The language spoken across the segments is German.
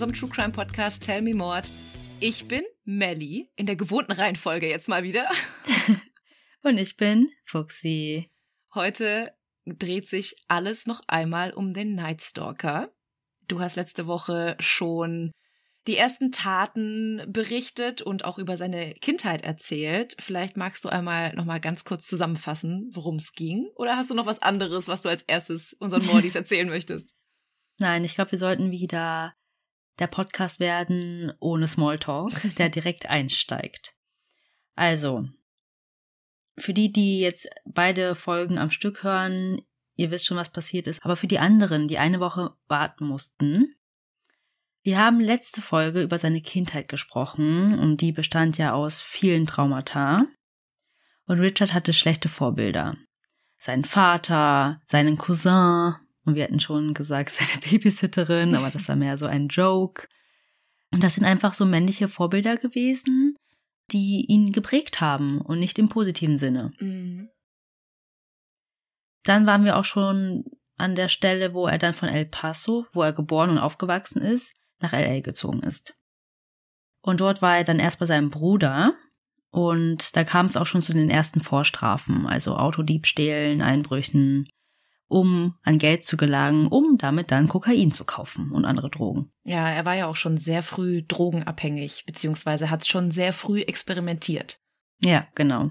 unserem True Crime Podcast Tell Me Mord. Ich bin Melly, in der gewohnten Reihenfolge jetzt mal wieder. Und ich bin Fuxi. Heute dreht sich alles noch einmal um den Night Stalker. Du hast letzte Woche schon die ersten Taten berichtet und auch über seine Kindheit erzählt. Vielleicht magst du einmal noch mal ganz kurz zusammenfassen, worum es ging, oder hast du noch was anderes, was du als erstes unseren Mordis erzählen möchtest? Nein, ich glaube, wir sollten wieder der Podcast werden ohne Smalltalk, der direkt einsteigt. Also, für die, die jetzt beide Folgen am Stück hören, ihr wisst schon, was passiert ist, aber für die anderen, die eine Woche warten mussten, wir haben letzte Folge über seine Kindheit gesprochen und die bestand ja aus vielen Traumata. Und Richard hatte schlechte Vorbilder. Seinen Vater, seinen Cousin und wir hatten schon gesagt, seine Babysitterin, aber das war mehr so ein Joke. Und das sind einfach so männliche Vorbilder gewesen, die ihn geprägt haben und nicht im positiven Sinne. Mhm. Dann waren wir auch schon an der Stelle, wo er dann von El Paso, wo er geboren und aufgewachsen ist, nach LA gezogen ist. Und dort war er dann erst bei seinem Bruder und da kam es auch schon zu den ersten Vorstrafen, also Autodiebstählen, Einbrüchen, um an Geld zu gelangen, um damit dann Kokain zu kaufen und andere Drogen. Ja, er war ja auch schon sehr früh drogenabhängig, beziehungsweise hat schon sehr früh experimentiert. Ja, genau.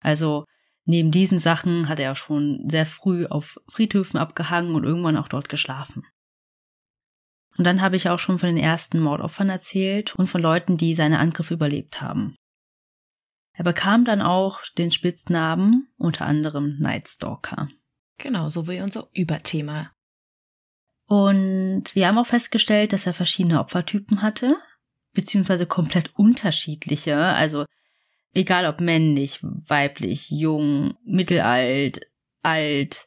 Also neben diesen Sachen hat er auch schon sehr früh auf Friedhöfen abgehangen und irgendwann auch dort geschlafen. Und dann habe ich auch schon von den ersten Mordopfern erzählt und von Leuten, die seine Angriffe überlebt haben. Er bekam dann auch den Spitznamen unter anderem Night Stalker. Genau, so wie unser Überthema. Und wir haben auch festgestellt, dass er verschiedene Opfertypen hatte, beziehungsweise komplett unterschiedliche, also egal ob männlich, weiblich, jung, mittelalt, alt,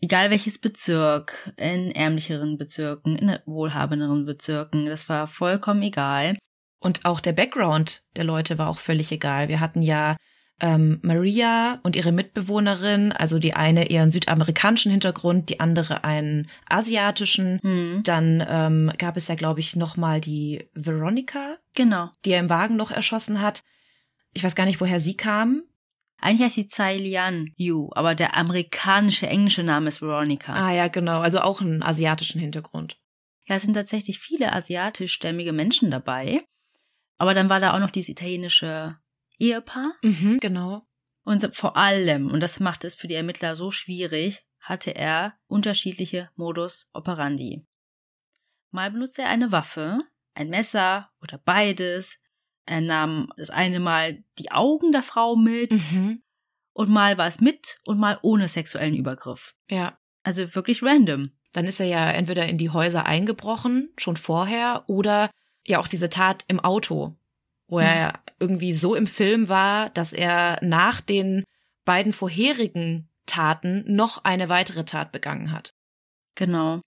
egal welches Bezirk, in ärmlicheren Bezirken, in wohlhabenderen Bezirken, das war vollkommen egal. Und auch der Background der Leute war auch völlig egal. Wir hatten ja ähm, Maria und ihre Mitbewohnerin, also die eine eher einen südamerikanischen Hintergrund, die andere einen asiatischen. Mhm. Dann ähm, gab es ja, glaube ich, noch mal die Veronica, genau, die er im Wagen noch erschossen hat. Ich weiß gar nicht, woher sie kam. Eigentlich heißt sie Tsai Lian Yu, aber der amerikanische englische Name ist Veronica. Ah ja, genau, also auch einen asiatischen Hintergrund. Ja, es sind tatsächlich viele asiatischstämmige Menschen dabei. Aber dann war da auch noch dieses italienische Ehepaar. Mhm, genau. Und vor allem, und das macht es für die Ermittler so schwierig, hatte er unterschiedliche Modus operandi. Mal benutzte er eine Waffe, ein Messer oder beides, er nahm das eine Mal die Augen der Frau mit mhm. und mal war es mit und mal ohne sexuellen Übergriff. Ja. Also wirklich random. Dann ist er ja entweder in die Häuser eingebrochen, schon vorher, oder ja auch diese Tat im Auto, wo mhm. er irgendwie so im Film war, dass er nach den beiden vorherigen Taten noch eine weitere Tat begangen hat. Genau.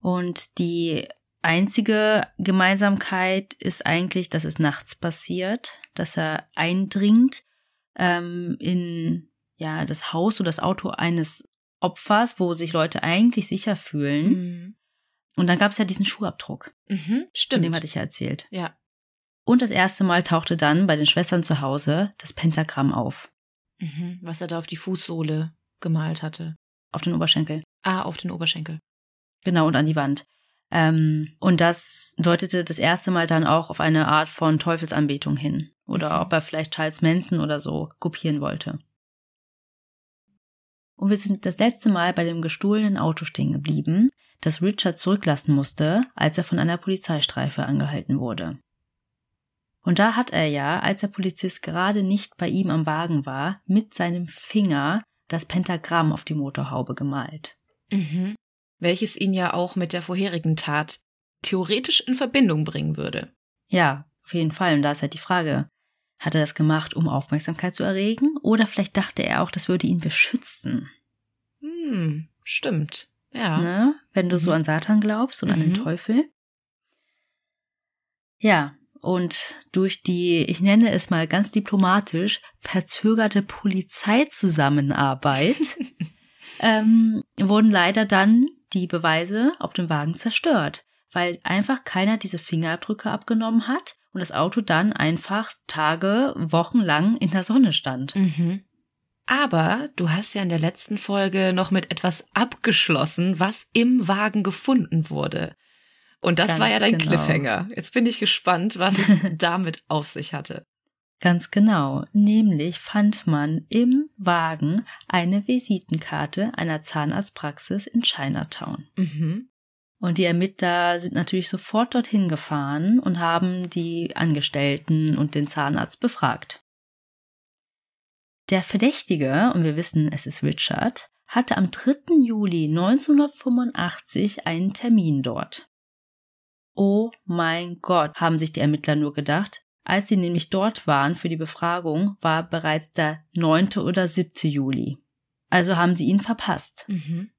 Und die einzige Gemeinsamkeit ist eigentlich, dass es nachts passiert, dass er eindringt ähm, in ja das Haus oder das Auto eines Opfers, wo sich Leute eigentlich sicher fühlen. Mhm. Und dann gab es ja diesen Schuhabdruck. Mhm, stimmt. Von dem hatte ich ja erzählt. Ja. Und das erste Mal tauchte dann bei den Schwestern zu Hause das Pentagramm auf. Mhm, was er da auf die Fußsohle gemalt hatte. Auf den Oberschenkel. Ah, auf den Oberschenkel. Genau, und an die Wand. Ähm, und das deutete das erste Mal dann auch auf eine Art von Teufelsanbetung hin. Oder mhm. ob er vielleicht Charles Manson oder so kopieren wollte. Und wir sind das letzte Mal bei dem gestohlenen Auto stehen geblieben, das Richard zurücklassen musste, als er von einer Polizeistreife angehalten wurde. Und da hat er ja, als der Polizist gerade nicht bei ihm am Wagen war, mit seinem Finger das Pentagramm auf die Motorhaube gemalt. Mhm welches ihn ja auch mit der vorherigen Tat theoretisch in Verbindung bringen würde. Ja, auf jeden Fall. Und da ist halt die Frage, hat er das gemacht, um Aufmerksamkeit zu erregen? Oder vielleicht dachte er auch, das würde ihn beschützen? Hm, stimmt. Ja. Ne? Wenn du so mhm. an Satan glaubst und mhm. an den mhm. Teufel. Ja, und durch die, ich nenne es mal ganz diplomatisch, verzögerte Polizeizusammenarbeit ähm, wurden leider dann die Beweise auf dem Wagen zerstört, weil einfach keiner diese Fingerabdrücke abgenommen hat und das Auto dann einfach Tage, Wochen lang in der Sonne stand. Mhm. Aber du hast ja in der letzten Folge noch mit etwas abgeschlossen, was im Wagen gefunden wurde. Und das Ganz war ja dein genau. Cliffhanger. Jetzt bin ich gespannt, was es damit auf sich hatte. Ganz genau. Nämlich fand man im Wagen eine Visitenkarte einer Zahnarztpraxis in Chinatown. Mhm. Und die Ermittler sind natürlich sofort dorthin gefahren und haben die Angestellten und den Zahnarzt befragt. Der Verdächtige, und wir wissen, es ist Richard, hatte am 3. Juli 1985 einen Termin dort. Oh mein Gott, haben sich die Ermittler nur gedacht. Als sie nämlich dort waren für die Befragung, war bereits der 9. oder 7. Juli. Also haben sie ihn verpasst. Mhm.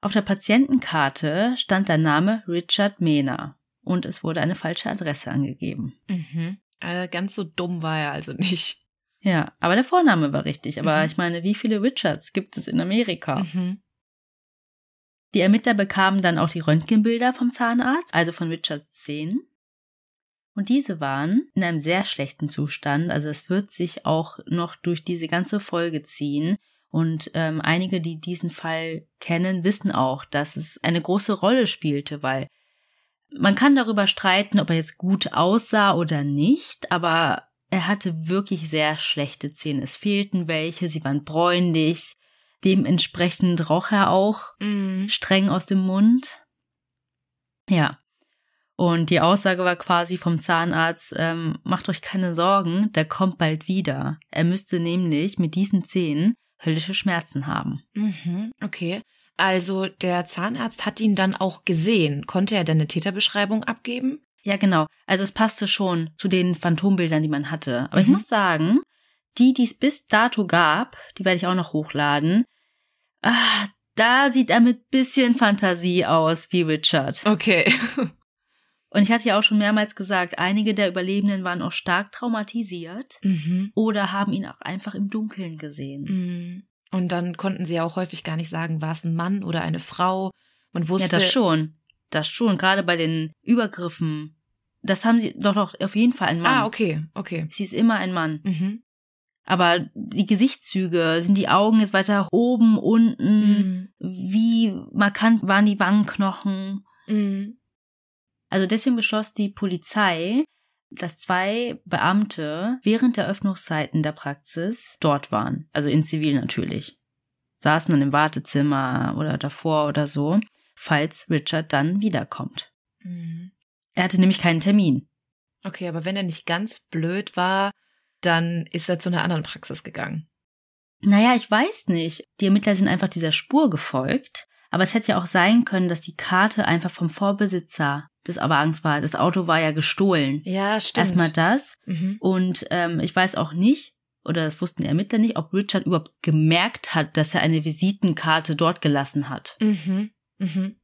Auf der Patientenkarte stand der Name Richard Mehner und es wurde eine falsche Adresse angegeben. Mhm. Äh, ganz so dumm war er also nicht. Ja, aber der Vorname war richtig. Aber Mhm. ich meine, wie viele Richards gibt es in Amerika? Mhm. Die Ermittler bekamen dann auch die Röntgenbilder vom Zahnarzt, also von Richards Zähnen. Und diese waren in einem sehr schlechten Zustand. Also es wird sich auch noch durch diese ganze Folge ziehen. Und ähm, einige, die diesen Fall kennen, wissen auch, dass es eine große Rolle spielte, weil man kann darüber streiten, ob er jetzt gut aussah oder nicht, aber er hatte wirklich sehr schlechte Zähne. Es fehlten welche, sie waren bräunlich. Dementsprechend roch er auch Mhm. streng aus dem Mund. Ja. Und die Aussage war quasi vom Zahnarzt, ähm, macht euch keine Sorgen, der kommt bald wieder. Er müsste nämlich mit diesen Zähnen höllische Schmerzen haben. Mhm. Okay. Also der Zahnarzt hat ihn dann auch gesehen. Konnte er denn eine Täterbeschreibung abgeben? Ja, genau. Also es passte schon zu den Phantombildern, die man hatte. Aber ich Mhm. muss sagen, die, die es bis dato gab, die werde ich auch noch hochladen. Ah, da sieht er mit bisschen Fantasie aus wie Richard. Okay. Und ich hatte ja auch schon mehrmals gesagt, einige der Überlebenden waren auch stark traumatisiert Mhm. oder haben ihn auch einfach im Dunkeln gesehen. Mhm. Und dann konnten sie ja auch häufig gar nicht sagen, war es ein Mann oder eine Frau. Man wusste. Ja, das schon. Das schon. Gerade bei den Übergriffen. Das haben sie doch, doch auf jeden Fall ein Mann. Ah, okay, okay. Sie ist immer ein Mann. Mhm. Aber die Gesichtszüge, sind die Augen jetzt weiter oben, unten? Mhm. Wie markant waren die Wangenknochen? Mhm. Also deswegen beschloss die Polizei, dass zwei Beamte während der Öffnungszeiten der Praxis dort waren. Also in Zivil natürlich. Saßen dann im Wartezimmer oder davor oder so, falls Richard dann wiederkommt. Mhm. Er hatte nämlich keinen Termin. Okay, aber wenn er nicht ganz blöd war, dann ist er zu einer anderen Praxis gegangen. Naja, ich weiß nicht. Die Ermittler sind einfach dieser Spur gefolgt. Aber es hätte ja auch sein können, dass die Karte einfach vom Vorbesitzer des Wagens war. Das Auto war ja gestohlen. Ja, stimmt. Erstmal das. Mhm. Und ähm, ich weiß auch nicht, oder das wussten die Ermittler nicht, ob Richard überhaupt gemerkt hat, dass er eine Visitenkarte dort gelassen hat. Mhm. Mhm.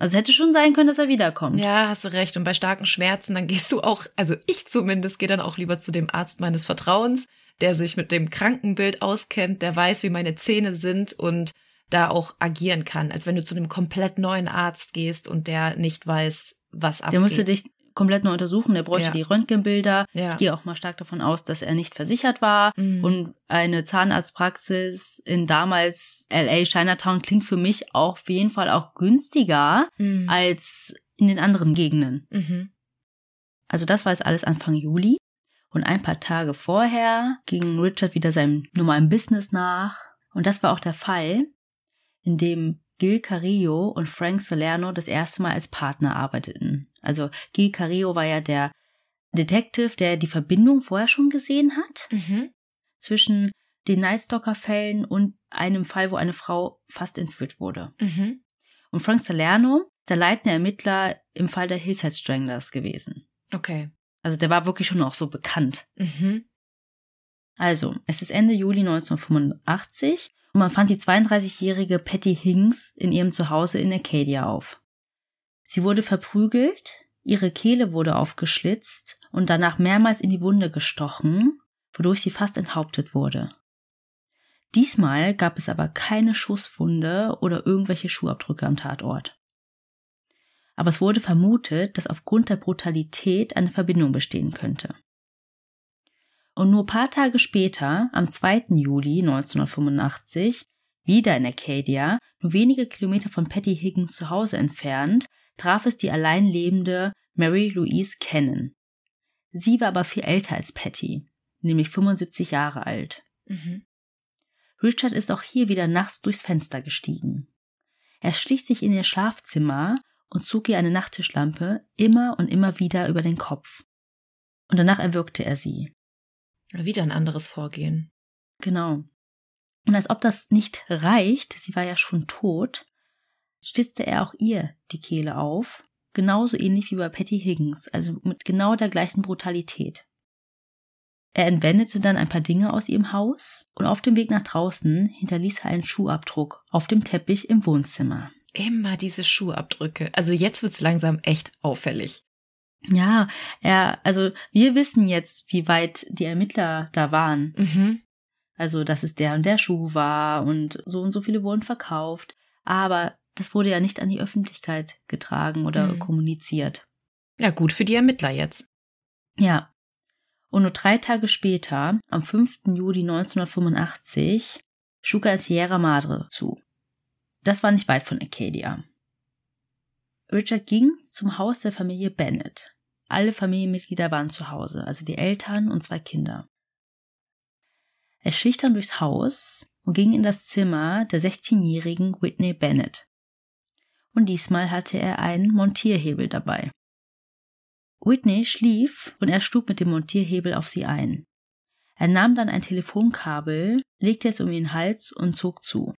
Also es hätte schon sein können, dass er wiederkommt. Ja, hast du recht. Und bei starken Schmerzen, dann gehst du auch, also ich zumindest gehe dann auch lieber zu dem Arzt meines Vertrauens, der sich mit dem Krankenbild auskennt, der weiß, wie meine Zähne sind und da auch agieren kann, als wenn du zu einem komplett neuen Arzt gehst und der nicht weiß, was abgeht. Der musste dich komplett neu untersuchen, der bräuchte Ja. die Röntgenbilder. ja. Ich gehe auch mal stark davon aus, dass er nicht versichert war. Mhm. Und eine Zahnarztpraxis in damals LA Chinatown klingt für mich auch auf jeden Fall auch günstiger Mhm. als in den anderen Gegenden. Mhm. Also das war jetzt alles Anfang Juli. Und ein paar Tage vorher ging Richard wieder seinem normalen Business nach. Und das war auch der Fall, in dem Gil Carrillo und Frank Salerno das erste Mal als Partner arbeiteten. Also Gil Carrillo war ja der Detective, der die Verbindung vorher schon gesehen hat Mhm. zwischen den Nightstalker-Fällen und einem Fall, wo eine Frau fast entführt wurde. Mhm. Und Frank Salerno, der leitende Ermittler im Fall der Hillside Stranglers gewesen. Okay. Also der war wirklich schon auch so bekannt. Mhm. Also, es ist Ende Juli 1985 und man fand die 32-jährige Patty Hings in ihrem Zuhause in Acadia auf. Sie wurde verprügelt, ihre Kehle wurde aufgeschlitzt und danach mehrmals in die Wunde gestochen, wodurch sie fast enthauptet wurde. Diesmal gab es aber keine Schusswunde oder irgendwelche Schuhabdrücke am Tatort. aber es wurde vermutet, dass aufgrund der Brutalität eine Verbindung bestehen könnte. Und nur paar Tage später, am 2. Juli 1985, wieder in Acadia, nur wenige Kilometer von Patty Higgins zu Hause entfernt, traf es die allein lebende Mary Louise Cannon. Sie war aber viel älter als Patty, nämlich 75 Jahre alt. Mhm. Richard ist auch hier wieder nachts durchs Fenster gestiegen. Er schlich sich in ihr Schlafzimmer und zog ihr eine Nachttischlampe immer und immer wieder über den Kopf. Und danach erwürgte er sie. Wieder ein anderes Vorgehen. Genau. Und als ob das nicht reicht, sie war ja schon tot, stitzte er auch ihr die Kehle auf, genauso ähnlich wie bei Patty Higgins, also mit genau der gleichen Brutalität. Er entwendete dann ein paar Dinge aus ihrem Haus und auf dem Weg nach draußen hinterließ er einen Schuhabdruck auf dem Teppich im Wohnzimmer. Immer diese Schuhabdrücke. Also jetzt wird's langsam echt auffällig. Ja, er, also wir wissen jetzt, wie weit die Ermittler da waren. Mhm. Also, dass es der und der Schuh war und so und so viele wurden verkauft. Aber das wurde ja nicht an die Öffentlichkeit getragen oder mhm. kommuniziert. Ja, gut für die Ermittler jetzt. Ja, und nur drei Tage später, am 5. Juli 1985, schlug er in Sierra Madre zu. Das war nicht weit von Acadia. Richard ging zum Haus der Familie Bennett. Alle Familienmitglieder waren zu Hause, also die Eltern und zwei Kinder. Er schlich dann durchs Haus und ging in das Zimmer der 16-jährigen Whitney Bennett. Und diesmal hatte er einen Montierhebel dabei. Whitney schlief und er schlug mit dem Montierhebel auf sie ein. Er nahm dann ein Telefonkabel, legte es um ihren Hals und zog zu.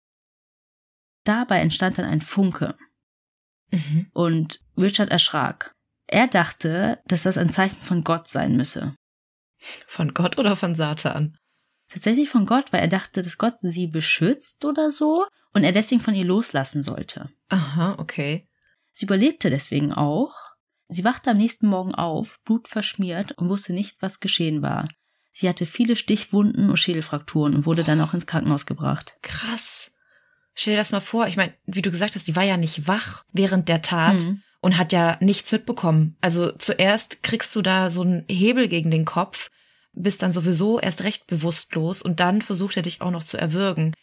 Dabei entstand dann ein Funke. Mhm. Und Richard erschrak. Er dachte, dass das ein Zeichen von Gott sein müsse. Von Gott oder von Satan? Tatsächlich von Gott, weil er dachte, dass Gott sie beschützt oder so und er deswegen von ihr loslassen sollte. Aha, okay. Sie überlebte deswegen auch, Sie wachte am nächsten Morgen auf, blutverschmiert und wusste nicht, was geschehen war. Sie hatte viele Stichwunden und Schädelfrakturen und wurde dann auch ins Krankenhaus gebracht. Krass. Stell dir das mal vor, ich meine, wie du gesagt hast, die war ja nicht wach während der Tat mhm. und hat ja nichts mitbekommen. Also zuerst kriegst du da so einen Hebel gegen den Kopf, bist dann sowieso erst recht bewusstlos und dann versucht er dich auch noch zu erwürgen.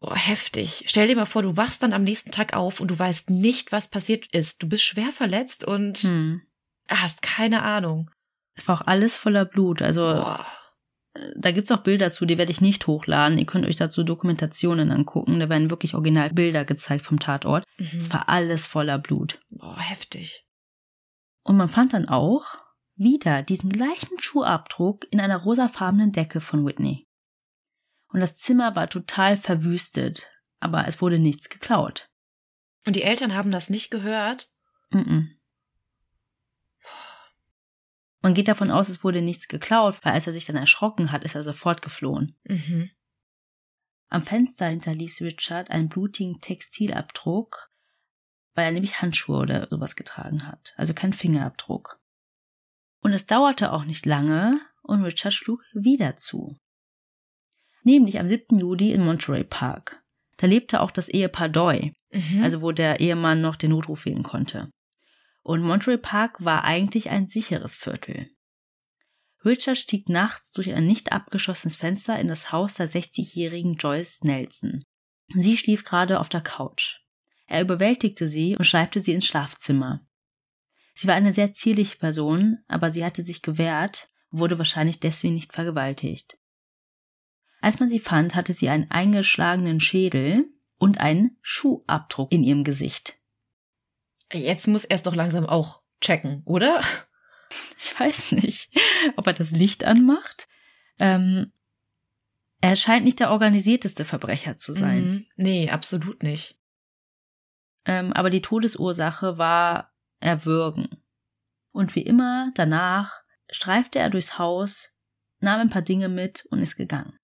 Oh, heftig. Stell dir mal vor, du wachst dann am nächsten Tag auf und du weißt nicht, was passiert ist. Du bist schwer verletzt und hm. hast keine Ahnung. Es war auch alles voller Blut. Also Boah. Äh, da gibt's auch Bilder zu, die werde ich nicht hochladen. Ihr könnt euch dazu Dokumentationen angucken. Da werden wirklich original Bilder gezeigt vom Tatort. Mhm. Es war alles voller Blut. Boah, heftig. Und man fand dann auch wieder diesen gleichen Schuhabdruck in einer rosafarbenen Decke von Whitney und das Zimmer war total verwüstet, aber es wurde nichts geklaut. Und die Eltern haben das nicht gehört? Mm, -mm. Man geht davon aus, es wurde nichts geklaut, weil als er sich dann erschrocken hat, ist er sofort geflohen. Mhm. Am Fenster hinterließ Richard einen blutigen Textilabdruck, weil er nämlich Handschuhe oder sowas getragen hat, also kein Fingerabdruck. Und es dauerte auch nicht lange und Richard schlug wieder zu nämlich am 7. Juli in Monterey Park. Da lebte auch das Ehepaar Doy, mhm. also wo der Ehemann noch den Notruf wählen konnte. Und Monterey Park war eigentlich ein sicheres Viertel. Richard stieg nachts durch ein nicht abgeschlossenes Fenster in das Haus der 60-jährigen Joyce Nelson. Sie schlief gerade auf der Couch. Er überwältigte sie und schleifte sie ins Schlafzimmer. Sie war eine sehr zierliche Person, aber sie hatte sich gewehrt, wurde wahrscheinlich deswegen nicht vergewaltigt. Als man sie fand, hatte sie einen eingeschlagenen Schädel und einen Schuhabdruck in ihrem Gesicht. Jetzt muss er es doch langsam auch checken, oder? Ich weiß nicht, ob er das Licht anmacht. Ähm, er scheint nicht der organisierteste Verbrecher zu sein. Mhm. Nee, absolut nicht. Ähm, aber die Todesursache war Erwürgen. Und wie immer danach streifte er durchs Haus, nahm ein paar Dinge mit und ist gegangen.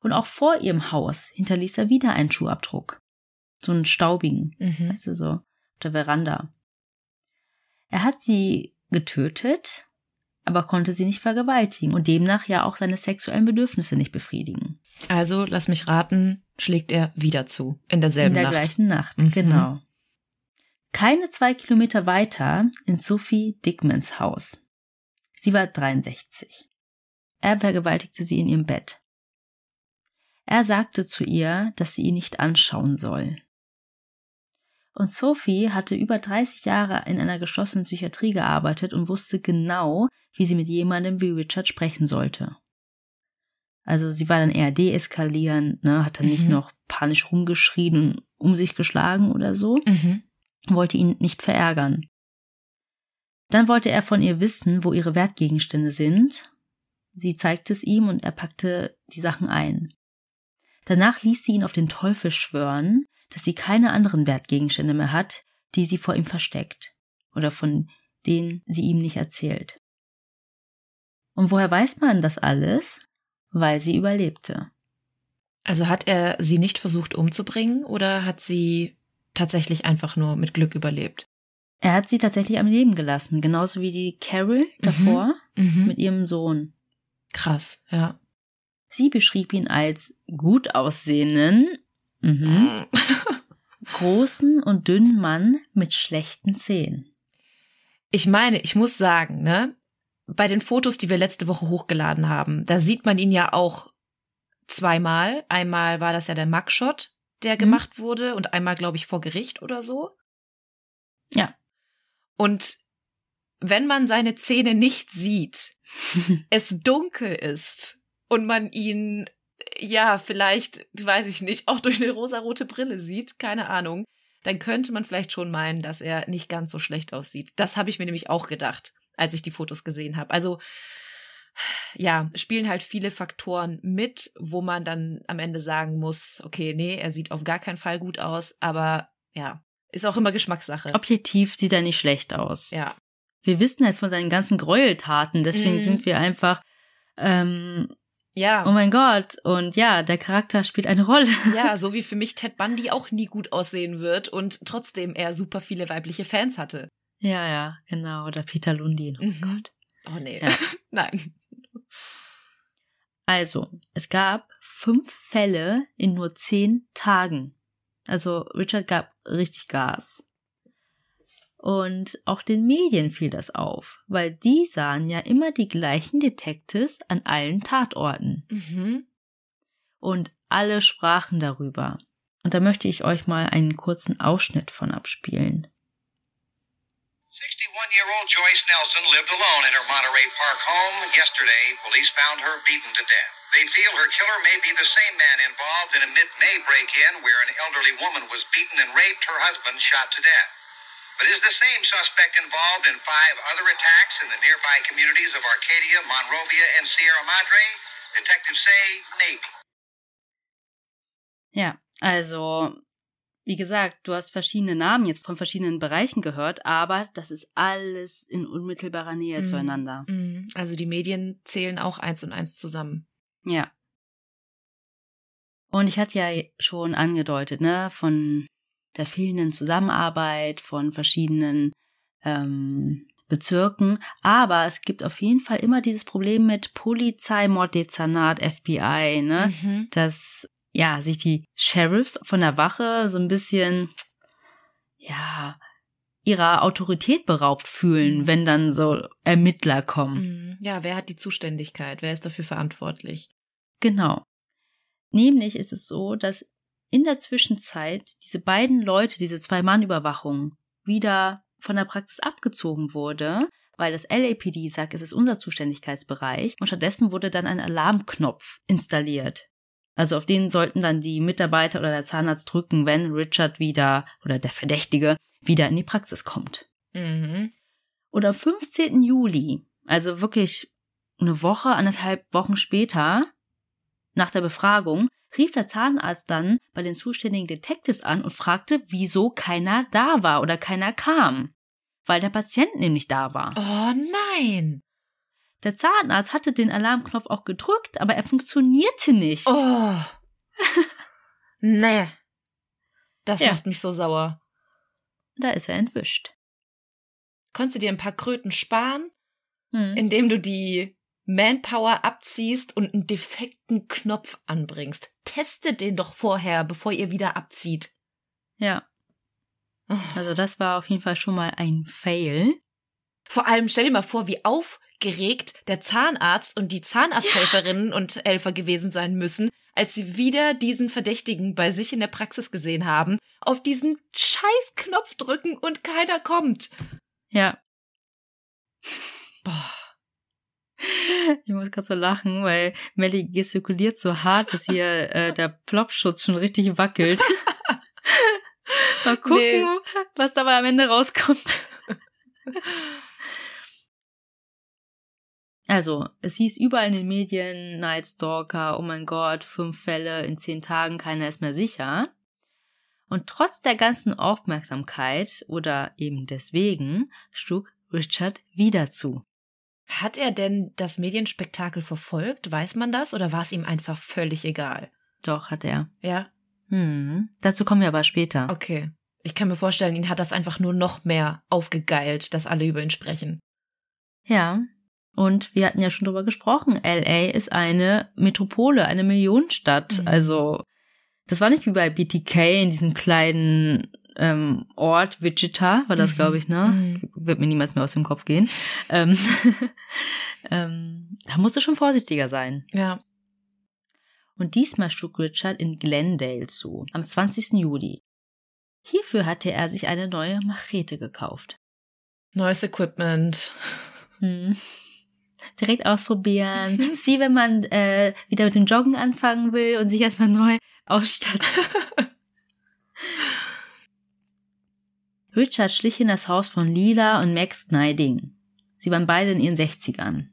Und auch vor ihrem Haus hinterließ er wieder einen Schuhabdruck. So einen staubigen, mhm. weißt du, so auf der Veranda. Er hat sie getötet, aber konnte sie nicht vergewaltigen und demnach ja auch seine sexuellen Bedürfnisse nicht befriedigen. Also, lass mich raten, schlägt er wieder zu. In derselben Nacht. In der Nacht. gleichen Nacht, mhm. genau. Keine zwei Kilometer weiter in Sophie Dickmans Haus. Sie war 63. Er vergewaltigte sie in ihrem Bett. Er sagte zu ihr, dass sie ihn nicht anschauen soll. Und Sophie hatte über 30 Jahre in einer geschlossenen Psychiatrie gearbeitet und wusste genau, wie sie mit jemandem wie Richard sprechen sollte. Also sie war dann eher deeskalierend, ne, hat dann mhm. nicht noch panisch rumgeschrien und um sich geschlagen oder so, mhm. wollte ihn nicht verärgern. Dann wollte er von ihr wissen, wo ihre Wertgegenstände sind. Sie zeigte es ihm und er packte die Sachen ein. Danach ließ sie ihn auf den Teufel schwören, dass sie keine anderen Wertgegenstände mehr hat, die sie vor ihm versteckt oder von denen sie ihm nicht erzählt. Und woher weiß man das alles? Weil sie überlebte. Also hat er sie nicht versucht umzubringen oder hat sie tatsächlich einfach nur mit Glück überlebt? Er hat sie tatsächlich am Leben gelassen, genauso wie die Carol mhm. davor mhm. mit ihrem Sohn. Krass, ja. Sie beschrieb ihn als gut aussehenden, Mhm. Großen und dünnen Mann mit schlechten Zähnen. Ich meine, ich muss sagen, ne, bei den Fotos, die wir letzte Woche hochgeladen haben, da sieht man ihn ja auch zweimal. Einmal war das ja der Mugshot, der mhm. gemacht wurde, und einmal, glaube ich, vor Gericht oder so. Ja. Und wenn man seine Zähne nicht sieht, es dunkel ist und man ihn ja, vielleicht, weiß ich nicht, auch durch eine rosarote Brille sieht, keine Ahnung, dann könnte man vielleicht schon meinen, dass er nicht ganz so schlecht aussieht. Das habe ich mir nämlich auch gedacht, als ich die Fotos gesehen habe. Also ja, spielen halt viele Faktoren mit, wo man dann am Ende sagen muss, okay, nee, er sieht auf gar keinen Fall gut aus, aber ja, ist auch immer Geschmackssache. Objektiv sieht er nicht schlecht aus. Ja. Wir wissen halt von seinen ganzen Gräueltaten, deswegen mm. sind wir einfach ähm, ja. Oh mein Gott. Und ja, der Charakter spielt eine Rolle. Ja, so wie für mich Ted Bundy auch nie gut aussehen wird und trotzdem er super viele weibliche Fans hatte. Ja, ja, genau. Oder Peter Lundin. Oh mhm. Gott. Oh nee. Ja. Nein. Also, es gab fünf Fälle in nur zehn Tagen. Also Richard gab richtig Gas. Und auch den Medien fiel das auf, weil die sahen ja immer die gleichen Detectives an allen Tatorten. Mhm. Und alle sprachen darüber. Und da möchte ich euch mal einen kurzen Ausschnitt von abspielen. 61-year-old Joyce Nelson lived alone in her Monterey Park home. Yesterday, police found her beaten to death. They feel her killer may be the same man involved in a mid-May break-in where an elderly woman was beaten and raped, her husband shot to death but is the same suspect involved in five other attacks in the nearby communities of Arcadia, Monrovia, and Sierra Madre? Detectives say maybe. Ja, also, wie gesagt, du hast verschiedene Namen jetzt von verschiedenen Bereichen gehört, aber das ist alles in unmittelbarer Nähe mm. zueinander. Mhm. Also die Medien zählen auch eins und eins zusammen. Ja. Und ich hatte ja schon angedeutet, ne, von der fehlenden Zusammenarbeit von verschiedenen ähm, Bezirken. Aber es gibt auf jeden Fall immer dieses Problem mit Polizei, Morddezernat, FBI, ne? Mhm. Dass ja sich die Sheriffs von der Wache so ein bisschen ja ihrer Autorität beraubt fühlen, mhm. wenn dann so Ermittler kommen. Mhm. Ja, wer hat die Zuständigkeit? Wer ist dafür verantwortlich? Genau. Nämlich ist es so, dass in der Zwischenzeit diese beiden Leute, diese Zwei-Mann-Überwachung, wieder von der Praxis abgezogen wurde, weil das LAPD sagt, es ist unser Zuständigkeitsbereich und stattdessen wurde dann ein Alarmknopf installiert. Also auf den sollten dann die Mitarbeiter oder der Zahnarzt drücken, wenn Richard wieder oder der Verdächtige wieder in die Praxis kommt. Mhm. Oder 15. Juli, also wirklich eine Woche, anderthalb Wochen später, nach der Befragung, rief der Zahnarzt dann bei den zuständigen Detectives an und fragte, wieso keiner da war oder keiner kam. Weil der Patient nämlich da war. Oh nein! Der Zahnarzt hatte den Alarmknopf auch gedrückt, aber er funktionierte nicht. Oh. nee. Das ja. macht mich so sauer. Da ist er entwischt. Konntest du dir ein paar Kröten sparen, hm. indem du die Manpower abziehst und einen defekten Knopf anbringst. Testet den doch vorher, bevor ihr wieder abzieht. Ja. Also das war auf jeden Fall schon mal ein Fail. Vor allem stell dir mal vor, wie aufgeregt der Zahnarzt und die Zahnarzthelferinnen ja. und Helfer gewesen sein müssen, als sie wieder diesen Verdächtigen bei sich in der Praxis gesehen haben, auf diesen Scheißknopf drücken und keiner kommt. Ja. Boah. Ich muss gerade so lachen, weil Melly gestikuliert so hart, dass hier äh, der Plopschutz schon richtig wackelt. Mal gucken, nee. was dabei am Ende rauskommt. Also, es hieß überall in den Medien, Night Stalker, oh mein Gott, fünf Fälle in zehn Tagen, keiner ist mehr sicher. Und trotz der ganzen Aufmerksamkeit oder eben deswegen schlug Richard wieder zu. Hat er denn das Medienspektakel verfolgt? Weiß man das? Oder war es ihm einfach völlig egal? Doch, hat er. Ja. Hm. Dazu kommen wir aber später. Okay. Ich kann mir vorstellen, ihn hat das einfach nur noch mehr aufgegeilt, dass alle über ihn sprechen. Ja, und wir hatten ja schon drüber gesprochen, LA ist eine Metropole, eine Millionenstadt. Mhm. Also das war nicht wie bei BTK in diesem kleinen ähm, Ort, Wichita war das, mhm. glaube ich, ne? Mhm. Wird mir niemals mehr aus dem Kopf gehen. Ähm, ähm, da musst du schon vorsichtiger sein. Ja. Und diesmal schlug Richard in Glendale zu, am 20. Juli. Hierfür hatte er sich eine neue Machete gekauft. Neues Equipment. Hm direkt ausprobieren. ist wie wenn man äh, wieder mit dem Joggen anfangen will und sich erstmal neu ausstattet. Richard schlich in das Haus von Lila und Max Sniding. Sie waren beide in ihren Sechzigern.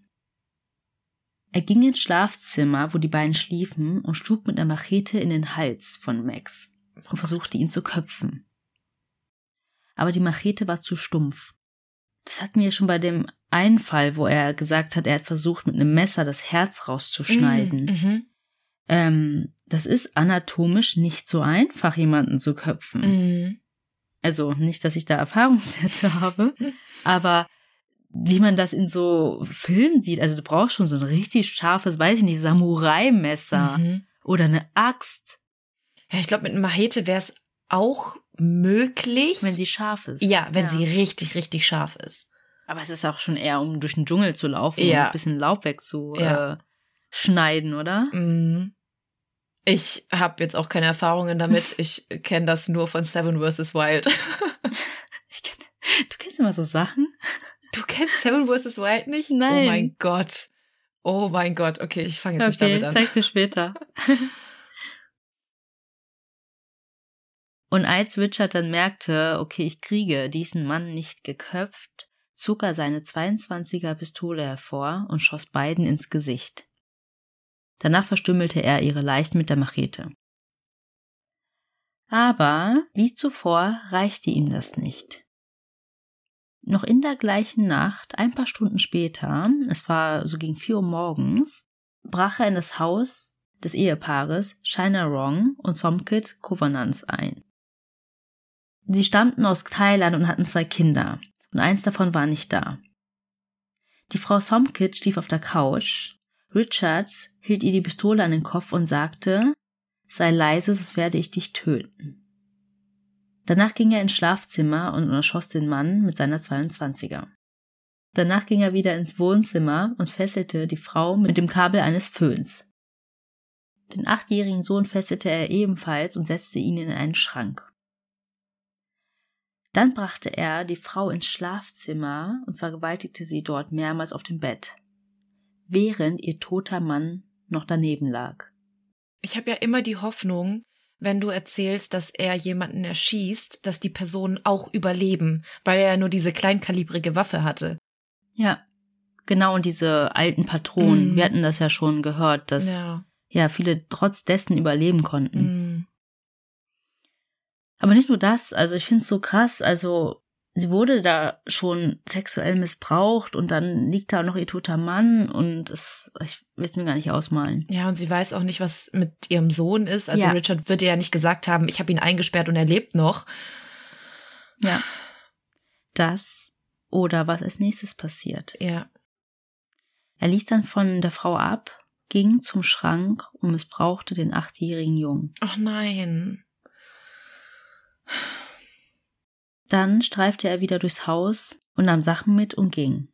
Er ging ins Schlafzimmer, wo die beiden schliefen, und schlug mit einer Machete in den Hals von Max und versuchte ihn zu köpfen. Aber die Machete war zu stumpf. Das hatten wir schon bei dem einen Fall, wo er gesagt hat, er hat versucht, mit einem Messer das Herz rauszuschneiden. Mm, mhm. Ähm, das ist anatomisch nicht so einfach, jemanden zu köpfen. Mhm. Also nicht, dass ich da Erfahrungswerte habe, aber wie man das in so Filmen sieht, also du brauchst schon so ein richtig scharfes, weiß ich nicht, Samurai-Messer mhm. oder eine Axt. Ja, ich glaube, mit einer Machete wäre es auch möglich. Wenn sie scharf ist. Ja, wenn ja. sie richtig, richtig scharf ist. Aber es ist auch schon eher, um durch den Dschungel zu laufen ja. und ein bisschen Laub wegzuschneiden, ja. äh, oder? Mhm. Ich habe jetzt auch keine Erfahrungen damit. Ich kenne das nur von Seven vs. Wild. ich kenn, du kennst immer so Sachen? Du kennst Seven vs. Wild nicht? Nein. Oh mein Gott. Oh mein Gott. Okay, ich fange jetzt okay, nicht damit an. zeig's dir später. Und als Richard dann merkte, okay, ich kriege diesen Mann nicht geköpft, zog er seine 22er Pistole hervor und schoss beiden ins Gesicht. Danach verstümmelte er ihre Leichen mit der Machete. Aber, wie zuvor, reichte ihm das nicht. Noch in der gleichen Nacht, ein paar Stunden später, es war so gegen vier Uhr morgens, brach er in das Haus des Ehepaares Shina Wrong und Somkit Covenants ein. Sie stammten aus Thailand und hatten zwei Kinder, und eins davon war nicht da. Die Frau Somkit schlief auf der Couch. Richards hielt ihr die Pistole an den Kopf und sagte, sei leise, sonst werde ich dich töten. Danach ging er ins Schlafzimmer und erschoss den Mann mit seiner 22er. Danach ging er wieder ins Wohnzimmer und fesselte die Frau mit dem Kabel eines Föhns. Den achtjährigen Sohn fesselte er ebenfalls und setzte ihn in einen Schrank. Dann brachte er die Frau ins Schlafzimmer und vergewaltigte sie dort mehrmals auf dem Bett, während ihr toter Mann noch daneben lag. Ich habe ja immer die Hoffnung, wenn du erzählst, dass er jemanden erschießt, dass die Personen auch überleben, weil er ja nur diese kleinkalibrige Waffe hatte. Ja, genau, und diese alten Patronen, mm. wir hatten das ja schon gehört, dass ja, ja viele trotz dessen überleben konnten. Mm. Aber nicht nur das, also ich finde es so krass, also sie wurde da schon sexuell missbraucht und dann liegt da noch ihr toter Mann und es, ich will es mir gar nicht ausmalen. Ja, und sie weiß auch nicht, was mit ihrem Sohn ist. Also ja. Richard würde ja nicht gesagt haben, ich habe ihn eingesperrt und er lebt noch. Ja. Das oder was als nächstes passiert. Ja. Er ließ dann von der Frau ab, ging zum Schrank und missbrauchte den achtjährigen Jungen. Ach nein. Dann streifte er wieder durchs Haus und nahm Sachen mit und ging.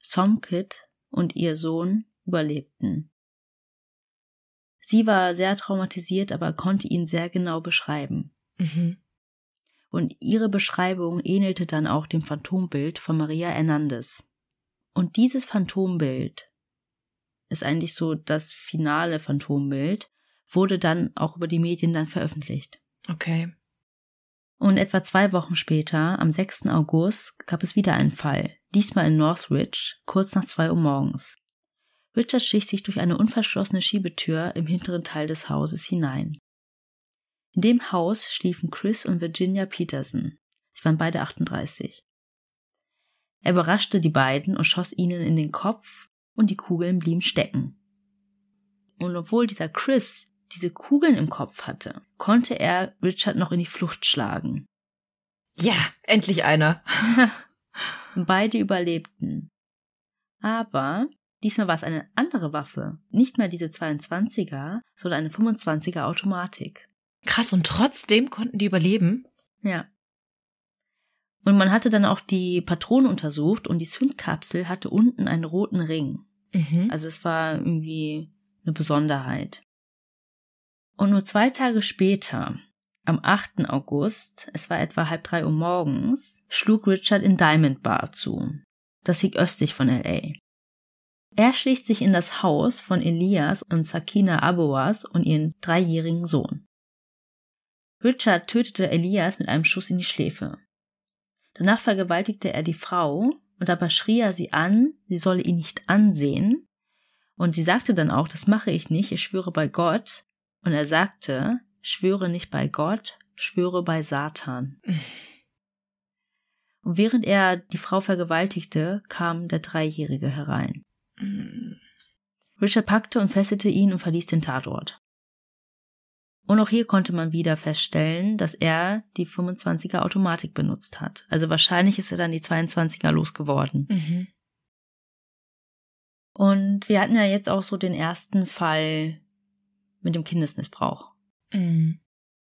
Somkit und ihr Sohn überlebten. Sie war sehr traumatisiert, aber konnte ihn sehr genau beschreiben. Mhm. Und ihre Beschreibung ähnelte dann auch dem Phantombild von Maria Hernandez. Und dieses Phantombild ist eigentlich so das finale Phantombild, wurde dann auch über die Medien dann veröffentlicht. Okay. Und etwa zwei Wochen später, am 6. August, gab es wieder einen Fall, diesmal in Northridge, kurz nach zwei Uhr morgens. Richard schlich sich durch eine unverschlossene Schiebetür im hinteren Teil des Hauses hinein. In dem Haus schliefen Chris und Virginia Peterson. Sie waren beide 38. Er überraschte die beiden und schoss ihnen in den Kopf und die Kugeln blieben stecken. Und obwohl dieser Chris diese Kugeln im Kopf hatte, konnte er Richard noch in die Flucht schlagen. Ja, endlich einer. Beide überlebten. Aber diesmal war es eine andere Waffe. Nicht mehr diese 22er, sondern eine 25er Automatik. Krass, und trotzdem konnten die überleben? Ja. Und man hatte dann auch die Patronen untersucht und die Zündkapsel hatte unten einen roten Ring. Mhm. Also es war irgendwie eine Besonderheit. Und nur zwei Tage später, am 8. August, es war etwa halb drei Uhr morgens, schlug Richard in Diamond Bar zu. Das liegt östlich von LA. Er schließt sich in das Haus von Elias und Sakina Aboas und ihren dreijährigen Sohn. Richard tötete Elias mit einem Schuss in die Schläfe. Danach vergewaltigte er die Frau und dabei schrie er sie an, sie solle ihn nicht ansehen. Und sie sagte dann auch, das mache ich nicht, ich schwöre bei Gott. Und er sagte, schwöre nicht bei Gott, schwöre bei Satan. Und während er die Frau vergewaltigte, kam der Dreijährige herein. Mhm. Richard packte und fesselte ihn und verließ den Tatort. Und auch hier konnte man wieder feststellen, dass er die 25er Automatik benutzt hat. Also wahrscheinlich ist er dann die 22er losgeworden. Mhm. Und wir hatten ja jetzt auch so den ersten Fall mit dem Kindesmissbrauch. Mhm.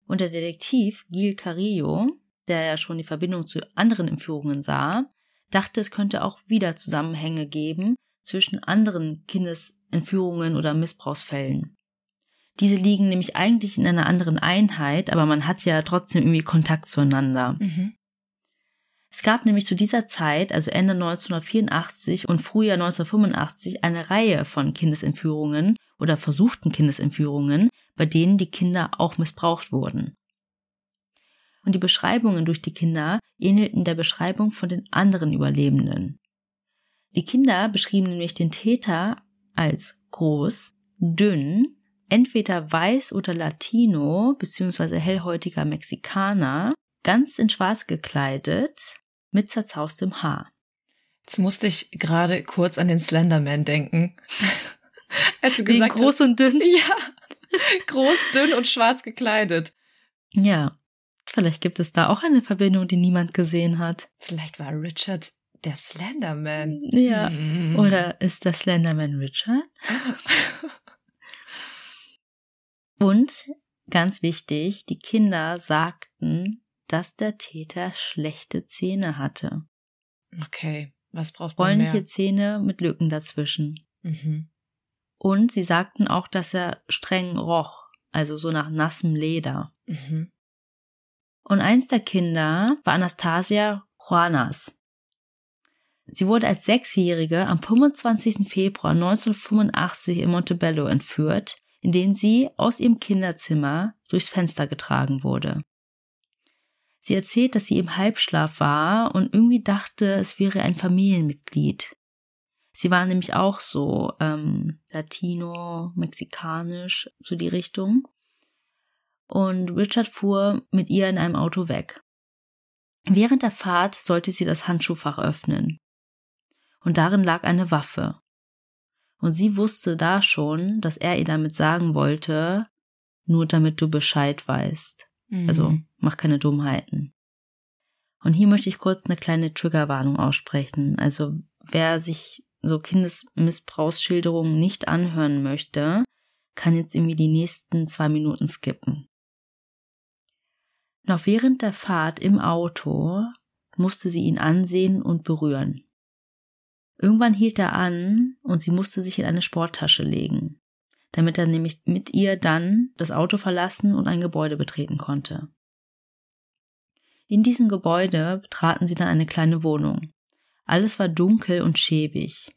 Und der Detektiv Gil Carillo, der ja schon die Verbindung zu anderen Entführungen sah, dachte, es könnte auch wieder Zusammenhänge geben zwischen anderen Kindesentführungen oder Missbrauchsfällen. Diese liegen nämlich eigentlich in einer anderen Einheit, aber man hat ja trotzdem irgendwie Kontakt zueinander. Mhm. Es gab nämlich zu dieser Zeit, also Ende 1984 und Frühjahr 1985, eine Reihe von Kindesentführungen oder versuchten Kindesentführungen, bei denen die Kinder auch missbraucht wurden. Und die Beschreibungen durch die Kinder ähnelten der Beschreibung von den anderen Überlebenden. Die Kinder beschrieben nämlich den Täter als groß, dünn, entweder weiß oder Latino bzw. hellhäutiger Mexikaner, ganz in schwarz gekleidet, mit zerzaustem Haar. Jetzt musste ich gerade kurz an den Slenderman denken. Als du gesagt groß und dünn. hast, ja, groß, dünn und schwarz gekleidet. Ja, vielleicht gibt es da auch eine Verbindung, die niemand gesehen hat. Vielleicht war Richard der Slenderman. Ja. Mhm. Oder ist der Slenderman Richard? Und ganz wichtig, die Kinder sagten, dass der Täter schlechte Zähne hatte. Okay, was braucht man Bräunliche mehr? Zähne mit Lücken dazwischen. Mhm. Und sie sagten auch, dass er streng roch, also so nach nassem Leder. Mhm. Und eins der Kinder war Anastasia Juanas. Sie wurde als Sechsjährige am 25. Februar 1985 in Montebello entführt, indem sie aus ihrem Kinderzimmer durchs Fenster getragen wurde. Sie erzählt, dass sie im Halbschlaf war und irgendwie dachte, es wäre ein Familienmitglied. Sie war nämlich auch so ähm, latino, mexikanisch, so die Richtung. Und Richard fuhr mit ihr in einem Auto weg. Während der Fahrt sollte sie das Handschuhfach öffnen. Und darin lag eine Waffe. Und sie wusste da schon, dass er ihr damit sagen wollte, nur damit du Bescheid weißt. Mhm. Also mach keine Dummheiten. Und hier möchte ich kurz eine kleine Triggerwarnung aussprechen. Also wer sich so Kindesmissbrauchsschilderungen nicht anhören möchte, kann jetzt irgendwie die nächsten zwei Minuten skippen. Noch während der Fahrt im Auto musste sie ihn ansehen und berühren. Irgendwann hielt er an und sie musste sich in eine Sporttasche legen, damit er nämlich mit ihr dann das Auto verlassen und ein Gebäude betreten konnte. In diesem Gebäude betraten sie dann eine kleine Wohnung. Alles war dunkel und schäbig,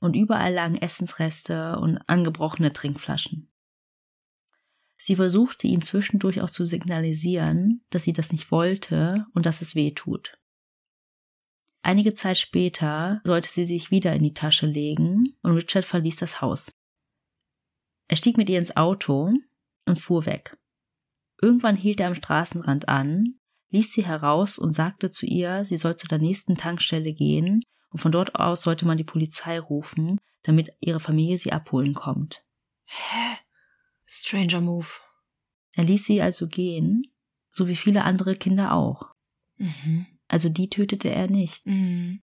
und überall lagen Essensreste und angebrochene Trinkflaschen. Sie versuchte ihm zwischendurch auch zu signalisieren, dass sie das nicht wollte und dass es weh tut. Einige Zeit später sollte sie sich wieder in die Tasche legen und Richard verließ das Haus. Er stieg mit ihr ins Auto und fuhr weg. Irgendwann hielt er am Straßenrand an, ließ sie heraus und sagte zu ihr, sie soll zu der nächsten Tankstelle gehen und von dort aus sollte man die Polizei rufen, damit ihre Familie sie abholen kommt. Hä? Stranger Move. Er ließ sie also gehen, so wie viele andere Kinder auch. Mhm. Also die tötete er nicht. Mhm.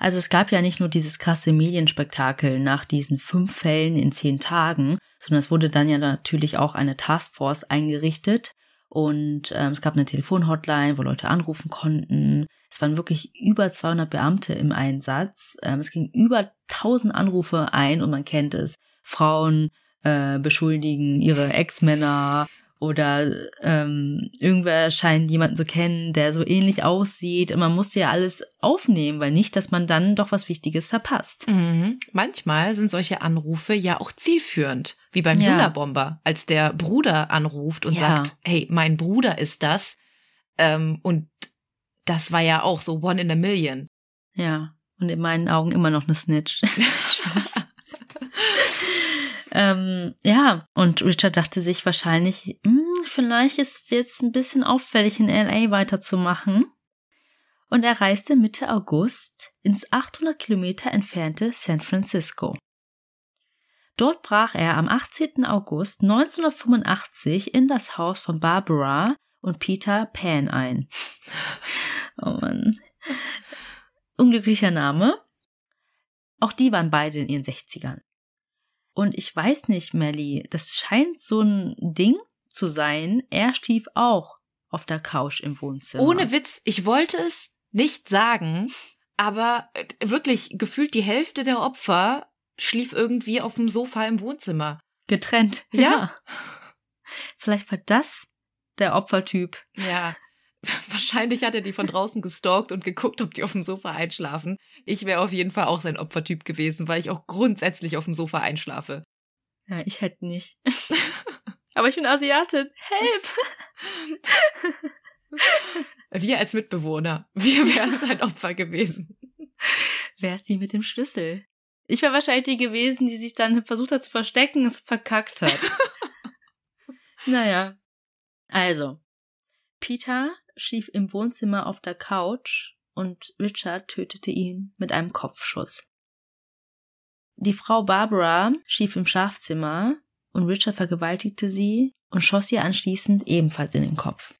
Also es gab ja nicht nur dieses krasse Medienspektakel nach diesen fünf Fällen in zehn Tagen, sondern es wurde dann ja natürlich auch eine Taskforce eingerichtet und ähm, es gab eine Telefonhotline, wo Leute anrufen konnten. Es waren wirklich über 200 Beamte im Einsatz. Ähm, es ging über 1000 Anrufe ein und man kennt es. Frauen äh, beschuldigen ihre Ex-Männer oder ähm, irgendwer scheint jemanden zu kennen, der so ähnlich aussieht. Und man musste ja alles aufnehmen, weil nicht, dass man dann doch was Wichtiges verpasst. Mhm. Manchmal sind solche Anrufe ja auch zielführend, wie beim Ja. Jula-Bomber, als der Bruder anruft und Ja. sagt, hey, mein Bruder ist das. Ähm, und das war ja auch so one in a million. Ja. Und in meinen Augen immer noch eine Snitch. Ähm, ja, und Richard dachte sich wahrscheinlich, hm, vielleicht ist es jetzt ein bisschen auffällig, in LA weiterzumachen. Und er reiste Mitte August ins 800 Kilometer entfernte San Francisco. Dort brach er am 18. August 1985 in das Haus von Barbara und Peter Pan ein. Oh Mann. Unglücklicher Name. Auch die waren beide in ihren 60ern. Und ich weiß nicht, Melly, das scheint so ein Ding zu sein. Er stief auch auf der Couch im Wohnzimmer. Ohne Witz, ich wollte es nicht sagen, aber äh, wirklich gefühlt die Hälfte der Opfer schlief irgendwie auf dem Sofa im Wohnzimmer. getrennt. Ja. Vielleicht war das der Opfertyp. Ja. Wahrscheinlich hat er die von draußen gestalkt und geguckt, ob die auf dem Sofa einschlafen. Ich wäre auf jeden Fall auch sein Opfertyp gewesen, weil ich auch grundsätzlich auf dem Sofa einschlafe. Ja, ich hätte nicht. Aber ich bin Asiatin. Help! Wir als Mitbewohner, wir wären sein Opfer gewesen. Wer ist die mit dem Schlüssel? Ich wäre wahrscheinlich die gewesen, die sich dann versucht hat zu verstecken, es verkackt hat. naja. Also, Peter schlief im Wohnzimmer auf der Couch und Richard tötete ihn mit einem Kopfschuss. Die Frau Barbara schlief im Schlafzimmer und Richard vergewaltigte sie und schoss ihr anschließend ebenfalls in den Kopf.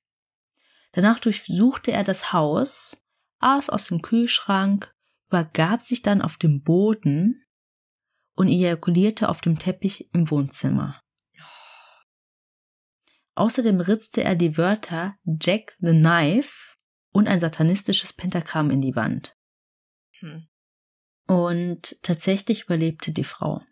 Danach durchsuchte er das Haus, aß aus dem Kühlschrank, übergab sich dann auf dem Boden und ejakulierte auf dem Teppich im Wohnzimmer. Außerdem ritzte er die Wörter Jack the Knife und ein satanistisches Pentagramm in die Wand. Hm. Und tatsächlich überlebte die Frau.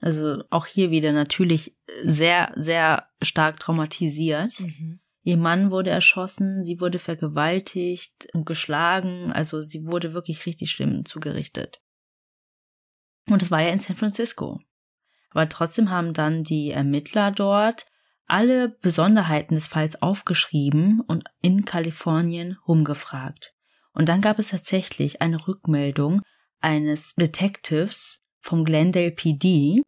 Also auch hier wieder natürlich sehr, sehr stark traumatisiert. Mhm. Ihr Mann wurde erschossen, sie wurde vergewaltigt und geschlagen, also sie wurde wirklich richtig schlimm zugerichtet. Und es war ja in San Francisco. Aber trotzdem haben dann die Ermittler dort alle Besonderheiten des Falls aufgeschrieben und in Kalifornien rumgefragt. Und dann gab es tatsächlich eine Rückmeldung eines Detectives vom Glendale PD,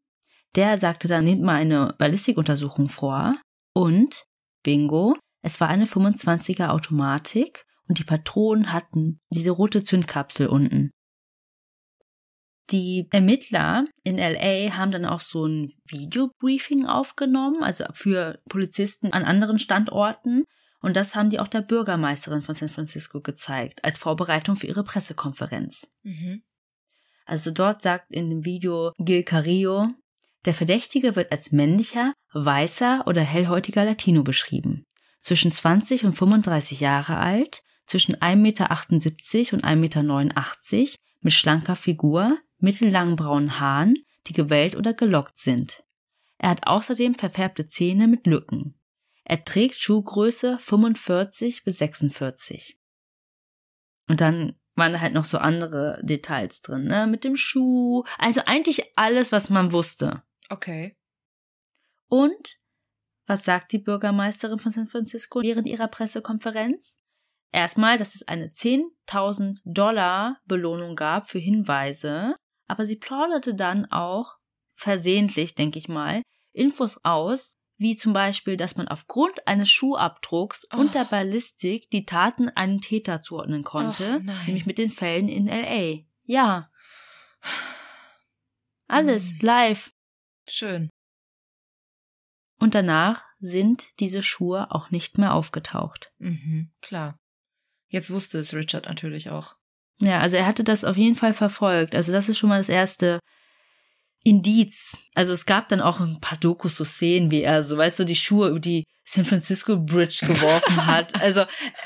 der sagte, dann nehmt mal eine Ballistikuntersuchung vor und Bingo, es war eine 25er Automatik und die Patronen hatten diese rote Zündkapsel unten. Die Ermittler in LA haben dann auch so ein Videobriefing aufgenommen, also für Polizisten an anderen Standorten. Und das haben die auch der Bürgermeisterin von San Francisco gezeigt, als Vorbereitung für ihre Pressekonferenz. Mhm. Also dort sagt in dem Video Gil Carrillo, der Verdächtige wird als männlicher, weißer oder hellhäutiger Latino beschrieben. zwischen 20 und 35 Jahre alt, zwischen 1,78 Meter und 1,89 Meter, mit schlanker Figur, mittellangen braunen Haaren, die gewellt oder gelockt sind. Er hat außerdem verfärbte Zähne mit Lücken. Er trägt Schuhgröße 45 bis 46. Und dann waren da halt noch so andere Details drin, ne? Mit dem Schuh. Also eigentlich alles, was man wusste. Okay. Und was sagt die Bürgermeisterin von San Francisco während ihrer Pressekonferenz? Erstmal, dass es eine 10.000 Dollar Belohnung gab für Hinweise, aber sie plauderte dann auch versehentlich, denke ich mal, Infos aus, wie zum Beispiel, dass man aufgrund eines Schuhabdrucks oh. und der Ballistik die Taten einem Täter zuordnen konnte, oh, nämlich mit den Fällen in LA. Ja. Alles live. Schön. Und danach sind diese Schuhe auch nicht mehr aufgetaucht. Mhm, klar. Jetzt wusste es Richard natürlich auch. Ja, also er hatte das auf jeden Fall verfolgt. Also das ist schon mal das erste Indiz. Also es gab dann auch ein paar Dokus, so Szenen, wie er so, weißt du, die Schuhe über die San Francisco Bridge geworfen hat. Also,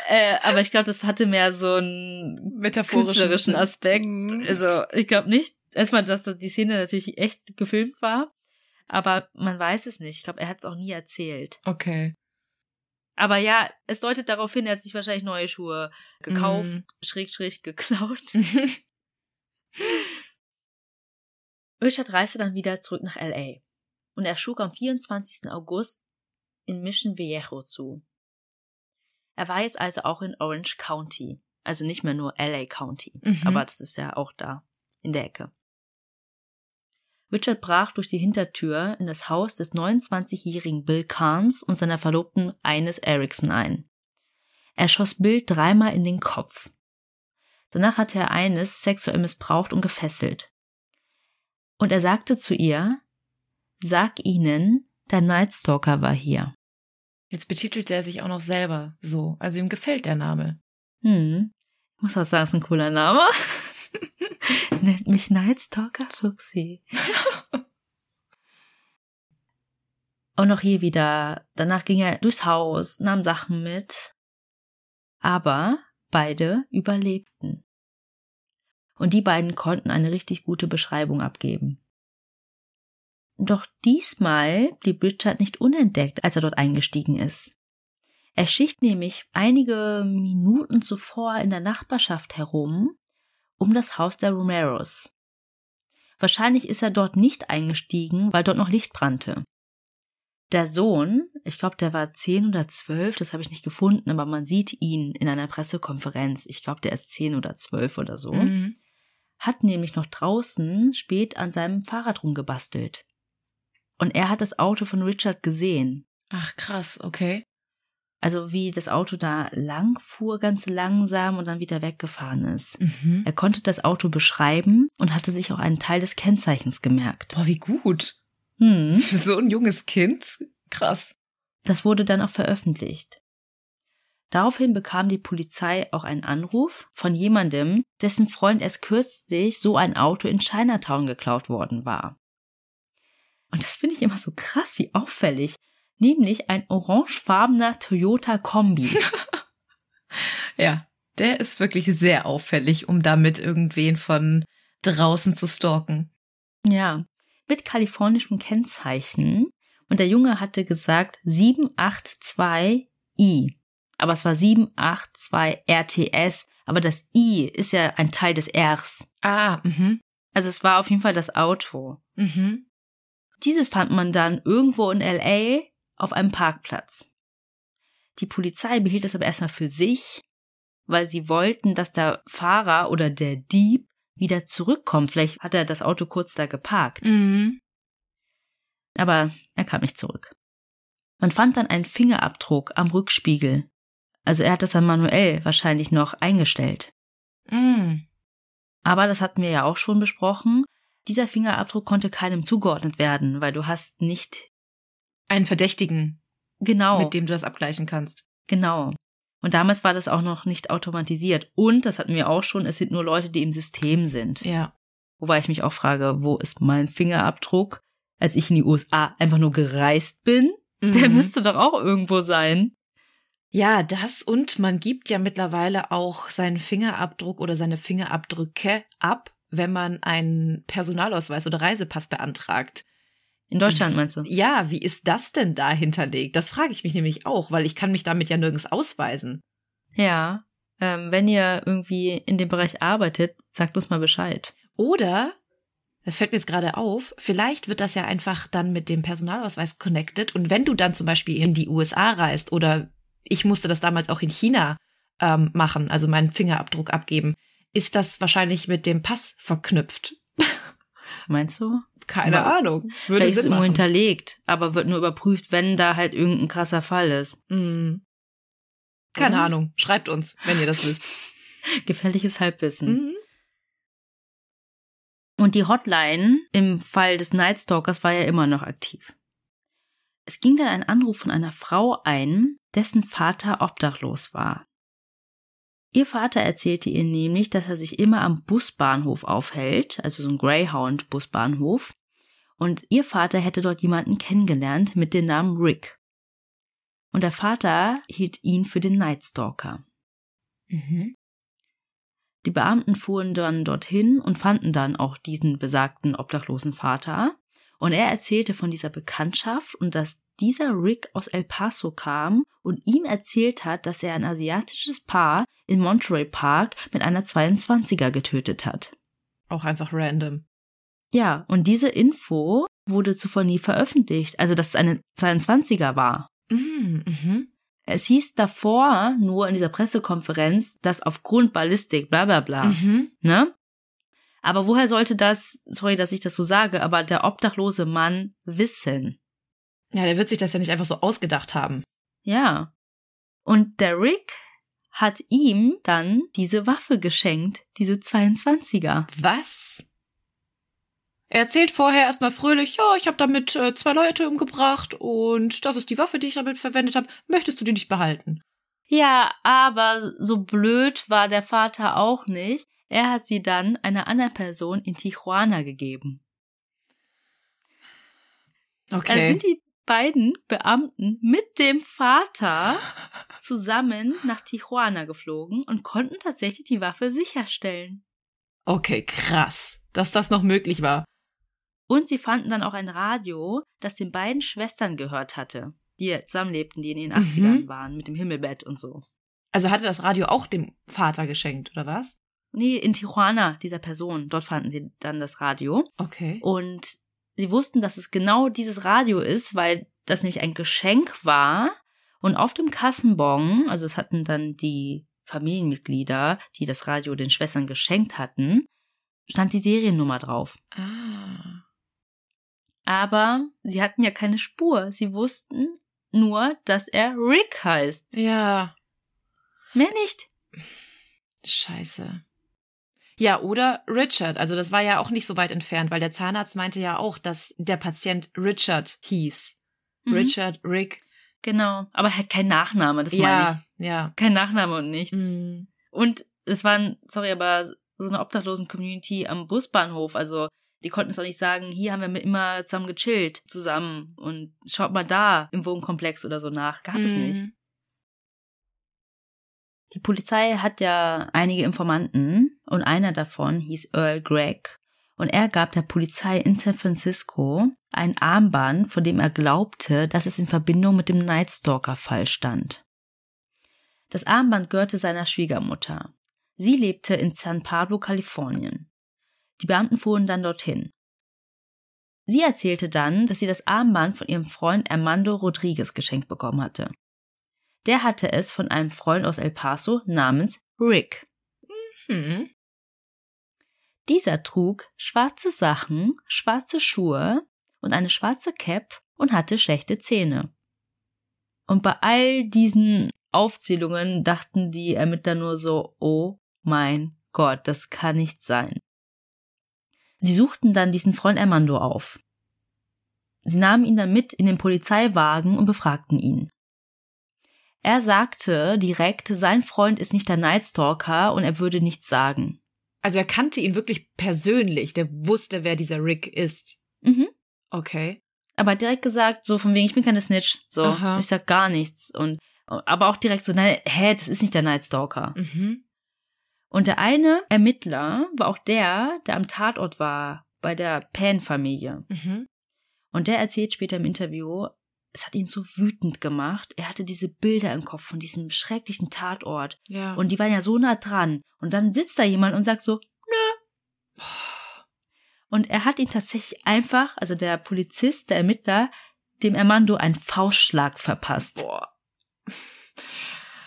äh, aber ich glaube, das hatte mehr so einen metaphorischen Aspekt. Mhm. Also ich glaube nicht, erstmal, dass die Szene natürlich echt gefilmt war, aber man weiß es nicht. Ich glaube, er hat es auch nie erzählt. Okay. Aber ja, es deutet darauf hin, er hat sich wahrscheinlich neue Schuhe gekauft, mm. schräg, schräg geklaut. Richard reiste dann wieder zurück nach LA und er schlug am 24. August in Mission Viejo zu. Er war jetzt also auch in Orange County, also nicht mehr nur LA County, mhm. aber das ist ja auch da in der Ecke. Richard brach durch die Hintertür in das Haus des 29-jährigen Bill Carnes und seiner Verlobten Ines Erickson ein. Er schoss Bill dreimal in den Kopf. Danach hatte er Ines sexuell missbraucht und gefesselt. Und er sagte zu ihr, sag ihnen, der Nightstalker war hier. Jetzt betitelt er sich auch noch selber so. Also ihm gefällt der Name. Hm. Ich muss auch sagen, es ist ein cooler Name. Nennt mich Nightstalker Fuchsi. Und auch hier wieder, danach ging er durchs Haus, nahm Sachen mit. Aber beide überlebten und die beiden konnten eine richtig gute Beschreibung abgeben. Doch diesmal blieb Richard nicht unentdeckt, als er dort eingestiegen ist. Er schicht nämlich einige Minuten zuvor in der Nachbarschaft herum um das Haus der Romeros. Wahrscheinlich ist er dort nicht eingestiegen, weil dort noch Licht brannte. Der Sohn, ich glaube, der war zehn oder zwölf, das habe ich nicht gefunden, aber man sieht ihn in einer Pressekonferenz. Ich glaube, der ist zehn oder zwölf oder so. Mhm hat nämlich noch draußen spät an seinem Fahrrad rumgebastelt. Und er hat das Auto von Richard gesehen. Ach krass, okay. Also wie das Auto da lang fuhr, ganz langsam und dann wieder weggefahren ist. Mhm. Er konnte das Auto beschreiben und hatte sich auch einen Teil des Kennzeichens gemerkt. Boah, wie gut. Hm. Für so ein junges Kind. Krass. Das wurde dann auch veröffentlicht. Daraufhin bekam die Polizei auch einen Anruf von jemandem, dessen Freund erst kürzlich so ein Auto in Chinatown geklaut worden war. Und das finde ich immer so krass, wie auffällig. Nämlich ein orangefarbener Toyota Kombi. ja, der ist wirklich sehr auffällig, um damit irgendwen von draußen zu stalken. Ja, mit kalifornischem Kennzeichen. Und der Junge hatte gesagt 782i aber es war 782 RTS, aber das I ist ja ein Teil des Rs. Ah, mhm. Also es war auf jeden Fall das Auto. Mhm. Dieses fand man dann irgendwo in LA auf einem Parkplatz. Die Polizei behielt es aber erstmal für sich, weil sie wollten, dass der Fahrer oder der Dieb wieder zurückkommt. Vielleicht hat er das Auto kurz da geparkt. Mhm. Aber er kam nicht zurück. Man fand dann einen Fingerabdruck am Rückspiegel also er hat das dann manuell wahrscheinlich noch eingestellt. Mm. Aber das hatten wir ja auch schon besprochen. Dieser Fingerabdruck konnte keinem zugeordnet werden, weil du hast nicht einen Verdächtigen, genau, mit dem du das abgleichen kannst. Genau. Und damals war das auch noch nicht automatisiert. Und, das hatten wir auch schon, es sind nur Leute, die im System sind. Ja. Wobei ich mich auch frage, wo ist mein Fingerabdruck, als ich in die USA einfach nur gereist bin? Mhm. Der müsste doch auch irgendwo sein. Ja, das und man gibt ja mittlerweile auch seinen Fingerabdruck oder seine Fingerabdrücke ab, wenn man einen Personalausweis oder Reisepass beantragt. In Deutschland meinst du? Ja, wie ist das denn da hinterlegt? Das frage ich mich nämlich auch, weil ich kann mich damit ja nirgends ausweisen. Ja. Ähm, wenn ihr irgendwie in dem Bereich arbeitet, sagt uns mal Bescheid. Oder, das fällt mir jetzt gerade auf, vielleicht wird das ja einfach dann mit dem Personalausweis connected und wenn du dann zum Beispiel in die USA reist oder ich musste das damals auch in China ähm, machen, also meinen Fingerabdruck abgeben, ist das wahrscheinlich mit dem Pass verknüpft. Meinst du? Keine Aber Ahnung. Würde Vielleicht ist es Sinn irgendwo machen. hinterlegt, aber wird nur überprüft, wenn da halt irgendein krasser Fall ist. Mm. Keine Oder? Ahnung. Schreibt uns, wenn ihr das wisst. Gefährliches Halbwissen. Mhm. Und die Hotline im Fall des Night Stalkers war ja immer noch aktiv. Es ging dann ein Anruf von einer Frau ein, dessen Vater obdachlos war. Ihr Vater erzählte ihr nämlich, dass er sich immer am Busbahnhof aufhält, also so ein Greyhound-Busbahnhof, und ihr Vater hätte dort jemanden kennengelernt mit dem Namen Rick. Und der Vater hielt ihn für den Night Stalker. Mhm. Die Beamten fuhren dann dorthin und fanden dann auch diesen besagten obdachlosen Vater. Und er erzählte von dieser Bekanntschaft und dass dieser Rick aus El Paso kam und ihm erzählt hat, dass er ein asiatisches Paar in Monterey Park mit einer 22er getötet hat. Auch einfach random. Ja, und diese Info wurde zuvor nie veröffentlicht, also dass es eine 22er war. Mhm. Mhm. Es hieß davor nur in dieser Pressekonferenz, dass aufgrund Ballistik, bla bla bla, Mhm. ne? Aber woher sollte das, sorry, dass ich das so sage, aber der obdachlose Mann wissen? Ja, der wird sich das ja nicht einfach so ausgedacht haben. Ja. Und der Rick hat ihm dann diese Waffe geschenkt, diese 22er. Was? Er erzählt vorher erstmal fröhlich, ja, ich habe damit äh, zwei Leute umgebracht und das ist die Waffe, die ich damit verwendet habe. Möchtest du die nicht behalten? Ja, aber so blöd war der Vater auch nicht. Er hat sie dann einer anderen Person in Tijuana gegeben. Okay. Da sind die beiden Beamten mit dem Vater zusammen nach Tijuana geflogen und konnten tatsächlich die Waffe sicherstellen. okay, krass, dass das noch möglich war. Und sie fanden dann auch ein Radio, das den beiden Schwestern gehört hatte, die zusammenlebten, die in den 80ern waren, mit dem Himmelbett und so. Also hatte das Radio auch dem Vater geschenkt, oder was? Nee, in Tijuana, dieser Person, dort fanden sie dann das Radio. Okay. Und sie wussten, dass es genau dieses Radio ist, weil das nämlich ein Geschenk war. Und auf dem Kassenbon, also es hatten dann die Familienmitglieder, die das Radio den Schwestern geschenkt hatten, stand die Seriennummer drauf. Ah. Aber sie hatten ja keine Spur. Sie wussten nur, dass er Rick heißt. Ja. Mehr nicht. Scheiße. Ja, oder Richard. Also das war ja auch nicht so weit entfernt, weil der Zahnarzt meinte ja auch, dass der Patient Richard hieß. Mhm. Richard, Rick. Genau. Aber halt kein Nachname, das meine ja, ja. ich. Kein Nachname und nichts. Mhm. Und es waren, sorry, aber so eine Obdachlosen-Community am Busbahnhof. Also die konnten es auch nicht sagen, hier haben wir immer zusammen gechillt, zusammen. Und schaut mal da im Wohnkomplex oder so nach. Gab es Mhm. nicht. Die Polizei hat ja einige Informanten und einer davon hieß Earl Gregg. Und er gab der Polizei in San Francisco ein Armband, von dem er glaubte, dass es in Verbindung mit dem Night Stalker-Fall stand. Das Armband gehörte seiner Schwiegermutter. Sie lebte in San Pablo, Kalifornien. Die Beamten fuhren dann dorthin. Sie erzählte dann, dass sie das Armband von ihrem Freund Armando Rodriguez geschenkt bekommen hatte. Der hatte es von einem Freund aus El Paso namens Rick. Hm. Dieser trug schwarze Sachen, schwarze Schuhe und eine schwarze Cap und hatte schlechte Zähne. Und bei all diesen Aufzählungen dachten die Ermittler nur so, oh mein Gott, das kann nicht sein. Sie suchten dann diesen Freund Armando auf. Sie nahmen ihn dann mit in den Polizeiwagen und befragten ihn. Er sagte direkt, sein Freund ist nicht der Nightstalker und er würde nichts sagen. Also er kannte ihn wirklich persönlich. Der wusste, wer dieser Rick ist. Mhm. Okay. Aber direkt gesagt, so von wegen, ich bin keine Snitch, so, Aha. ich sag gar nichts. Und Aber auch direkt so, nein, hä, das ist nicht der Night Stalker. Mhm. Und der eine Ermittler war auch der, der am Tatort war, bei der Pan-Familie. Mhm. Und der erzählt später im Interview, es hat ihn so wütend gemacht. Er hatte diese Bilder im Kopf von diesem schrecklichen Tatort. Ja. Und die waren ja so nah dran. Und dann sitzt da jemand und sagt so, nö. Und er hat ihn tatsächlich einfach, also der Polizist, der Ermittler, dem Armando einen Faustschlag verpasst. Boah.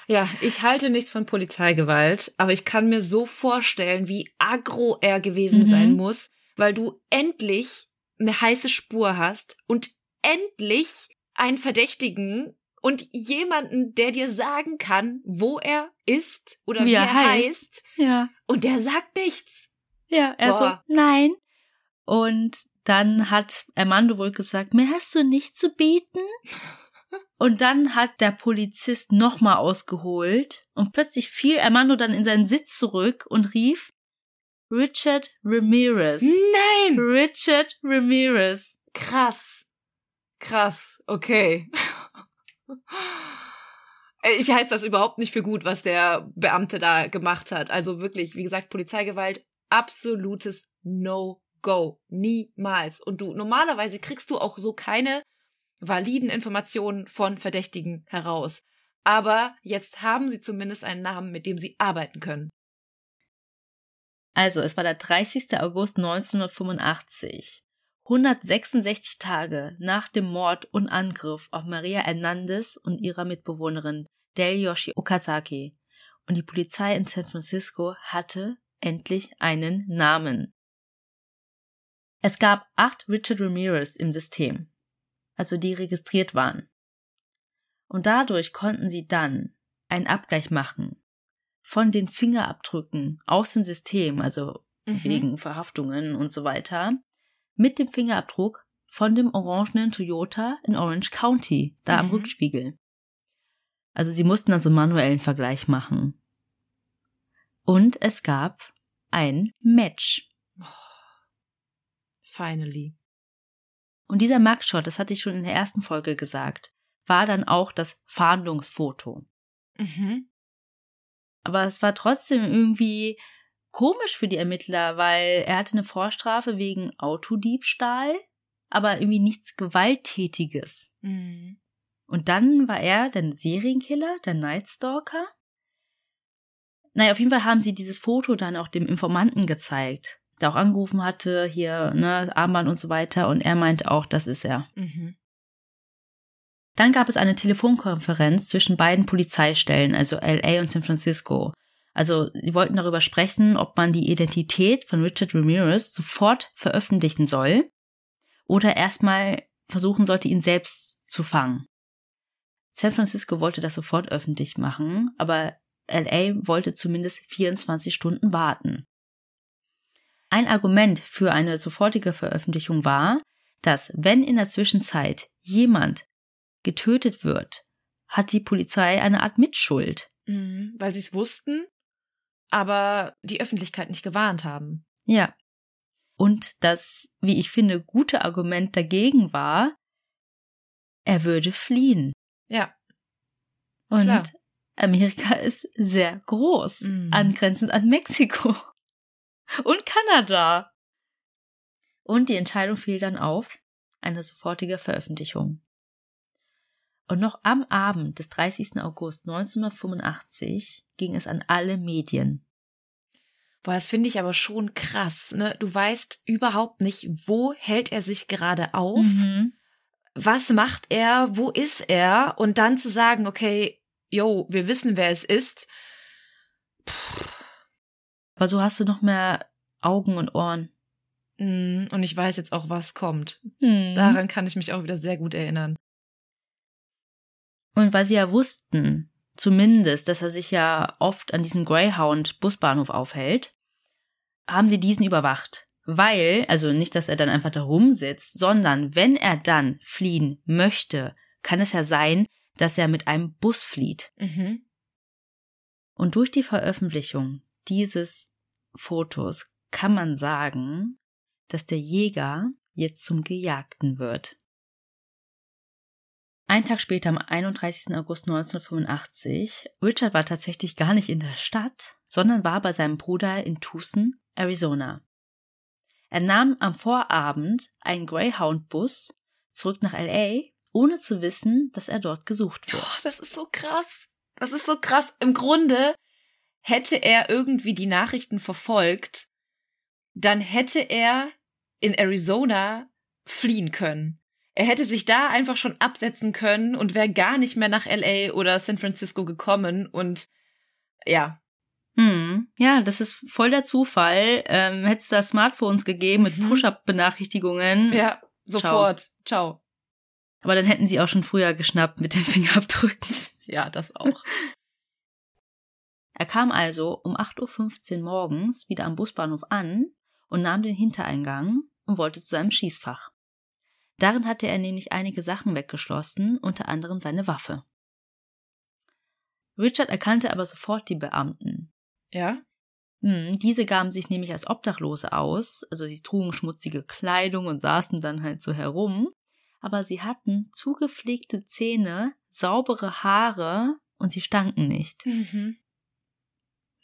Ja, ich halte nichts von Polizeigewalt, aber ich kann mir so vorstellen, wie aggro er gewesen Mhm. sein muss, weil du endlich eine heiße Spur hast und endlich einen Verdächtigen und jemanden, der dir sagen kann, wo er ist oder wie, Wie er heißt. heißt. Ja. Und der sagt nichts. Ja, er Boah. so, nein. Und dann hat Armando wohl gesagt, mir hast du nicht zu bieten. Und dann hat der Polizist nochmal ausgeholt und plötzlich fiel Armando dann in seinen Sitz zurück und rief Richard Ramirez. Nein! Richard Ramirez. Krass. Krass. Okay. Äh, Ich heiße das überhaupt nicht für gut, was der Beamte da gemacht hat. Also wirklich, wie gesagt, Polizeigewalt, absolutes No-Go. Niemals. Und du, normalerweise kriegst du auch so keine validen Informationen von Verdächtigen heraus. Aber jetzt haben sie zumindest einen Namen, mit dem sie arbeiten können. Also, es war der 30. August 1985. 166 Tage nach dem Mord und Angriff auf Maria Hernandez und ihrer Mitbewohnerin Delyoshi Okazaki. Und die Polizei in San Francisco hatte endlich einen Namen. Es gab acht Richard Ramirez im System, also die registriert waren. Und dadurch konnten sie dann einen Abgleich machen von den Fingerabdrücken aus dem System, also Mhm. wegen Verhaftungen und so weiter, mit dem Fingerabdruck von dem orangenen Toyota in Orange County, da am Mhm. Rückspiegel. Also sie mussten also manuellen Vergleich machen. Und es gab ein Match. Finally. Und dieser Mugshot, das hatte ich schon in der ersten Folge gesagt, war dann auch das Fahndungsfoto. Mhm. Aber es war trotzdem irgendwie komisch für die Ermittler, weil er hatte eine Vorstrafe wegen Autodiebstahl, aber irgendwie nichts Gewalttätiges. Mhm. Und dann war er der Serienkiller, der Nightstalker. Naja, auf jeden Fall haben sie dieses Foto dann auch dem Informanten gezeigt, der auch angerufen hatte, hier, ne, Armband und so weiter, und er meinte auch, das ist er. Mhm. Dann gab es eine Telefonkonferenz zwischen beiden Polizeistellen, also LA und San Francisco. Also sie wollten darüber sprechen, ob man die Identität von Richard Ramirez sofort veröffentlichen soll oder erstmal versuchen sollte, ihn selbst zu fangen. San Francisco wollte das sofort öffentlich machen, aber LA wollte zumindest 24 Stunden warten. Ein Argument für eine sofortige Veröffentlichung war, dass wenn in der Zwischenzeit jemand getötet wird, hat die Polizei eine Art Mitschuld. Mhm. Weil sie es wussten, aber die Öffentlichkeit nicht gewarnt haben. Ja. Und das, wie ich finde, gute Argument dagegen war, er würde fliehen. Ja. Und Klar. Amerika ist sehr groß, Mhm. angrenzend an Mexiko und Kanada. Und die Entscheidung fiel dann auf eine sofortige Veröffentlichung. Und noch am Abend des 30. August 1985 ging es an alle Medien. Boah, das finde ich aber schon krass, ne? Du weißt überhaupt nicht, wo hält er sich gerade auf? Mhm. Was macht er? Wo ist er? Und dann zu sagen, okay, yo, wir wissen, wer es ist. Aber so hast du noch mehr Augen und Ohren. Mm, Und ich weiß jetzt auch, was kommt. Mhm. Daran kann ich mich auch wieder sehr gut erinnern. Und weil sie ja wussten, zumindest, dass er sich ja oft an diesem Greyhound-Busbahnhof aufhält, haben sie diesen überwacht. Weil, also nicht, dass er dann einfach da rumsitzt, sondern wenn er dann fliehen möchte, kann es ja sein, dass er mit einem Bus flieht. Mhm. Und durch die Veröffentlichung dieses Fotos kann man sagen, dass der Jäger jetzt zum Gejagten wird. Ein Tag später, am 31. August 1985, Richard war tatsächlich gar nicht in der Stadt, sondern war bei seinem Bruder in Tucson, Arizona. Er nahm am Vorabend einen Greyhound-Bus zurück nach LA, ohne zu wissen, dass er dort gesucht wird. Oh, das ist so krass. Das ist so krass. Im Grunde hätte er irgendwie die Nachrichten verfolgt, dann hätte er in Arizona fliehen können. Er hätte sich da einfach schon absetzen können und wäre gar nicht mehr nach LA oder San Francisco gekommen und ja. Hm, ja, das ist voll der Zufall. Ähm, Hätte es da Smartphones gegeben mit Mhm. Push-Up-Benachrichtigungen. Ja, sofort. Ciao. Aber dann hätten sie auch schon früher geschnappt mit den Fingerabdrücken. Ja, das auch. Er kam also um 8.15 Uhr morgens wieder am Busbahnhof an und nahm den Hintereingang und wollte zu seinem Schießfach. Darin hatte er nämlich einige Sachen weggeschlossen, unter anderem seine Waffe. Richard erkannte aber sofort die Beamten. Ja? Hm, diese gaben sich nämlich als Obdachlose aus, also sie trugen schmutzige Kleidung und saßen dann halt so herum, aber sie hatten zugepflegte Zähne, saubere Haare und sie stanken nicht. Mhm.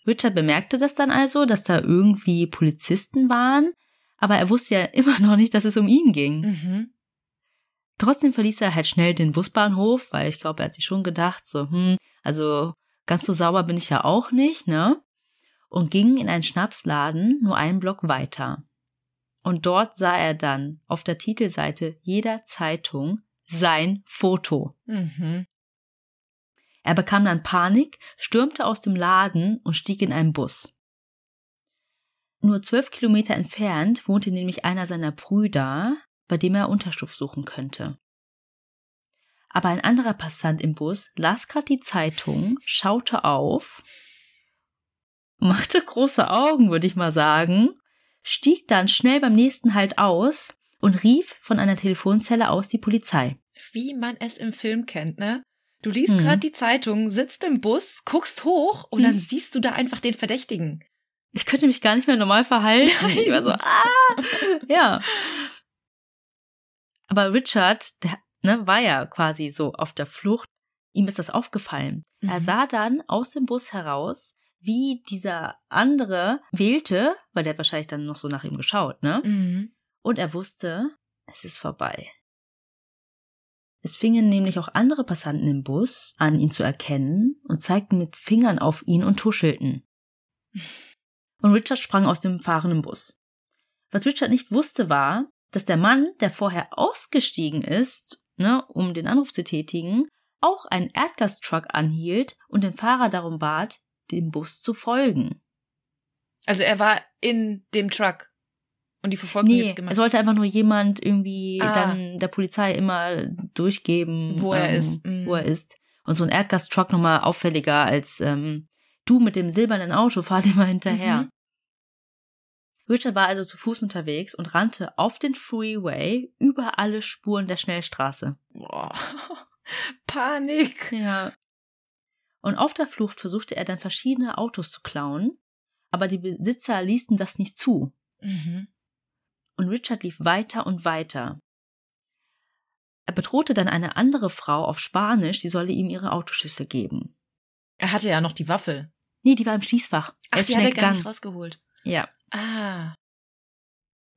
Richard bemerkte das dann also, dass da irgendwie Polizisten waren, aber er wusste ja immer noch nicht, dass es um ihn ging. Mhm. Trotzdem verließ er halt schnell den Busbahnhof, weil ich glaube, er hat sich schon gedacht, so, hm, also ganz so sauber bin ich ja auch nicht, ne? Und ging in einen Schnapsladen nur einen Block weiter. Und dort sah er dann auf der Titelseite jeder Zeitung sein Foto. Mhm. Er bekam dann Panik, stürmte aus dem Laden und stieg in einen Bus. Nur zwölf Kilometer entfernt wohnte nämlich einer seiner Brüder, bei dem er Unterschlupf suchen könnte. Aber ein anderer Passant im Bus las gerade die Zeitung, schaute auf, machte große Augen, würde ich mal sagen, stieg dann schnell beim nächsten Halt aus und rief von einer Telefonzelle aus die Polizei. Wie man es im Film kennt, ne? Du liest Mhm. gerade die Zeitung, sitzt im Bus, guckst hoch und Mhm. dann siehst du da einfach den Verdächtigen. Ich könnte mich gar nicht mehr normal verhalten. Nein. Ich war so, ah, ja. Aber Richard, der ne, war ja quasi so auf der Flucht. Ihm ist das aufgefallen. Er Mhm. sah dann aus dem Bus heraus, wie dieser andere wählte, weil der hat wahrscheinlich dann noch so nach ihm geschaut, ne? Mhm. Und er wusste, es ist vorbei. Es fingen nämlich auch andere Passanten im Bus an, ihn zu erkennen und zeigten mit Fingern auf ihn und tuschelten. Und Richard sprang aus dem fahrenden Bus. Was Richard nicht wusste, war, dass der Mann, der vorher ausgestiegen ist, ne, um den Anruf zu tätigen, auch einen Erdgastruck anhielt und den Fahrer darum bat, dem Bus zu folgen. Also er war in dem Truck und die Verfolgung Nee, jetzt gemacht. es sollte einfach nur jemand irgendwie Ah. dann der Polizei immer durchgeben, Wo er ähm, ist. Mhm. Wo er ist. Und so ein Erdgastruck nochmal auffälliger als ähm, du mit dem silbernen Auto, fahr dir mal hinterher. Mhm. Richard war also zu Fuß unterwegs und rannte auf den Freeway über alle Spuren der Schnellstraße. Boah. Panik. Ja. Und auf der Flucht versuchte er dann verschiedene Autos zu klauen, aber die Besitzer ließen das nicht zu. Mhm. und Richard lief weiter und weiter. Er bedrohte dann eine andere Frau auf Spanisch, sie solle ihm ihre Autoschüssel geben. Er hatte ja noch die Waffe. Nee, die war im Schließfach. Ach, er ist die schnell hat er gar nicht gegangen. rausgeholt. Ja. Ah.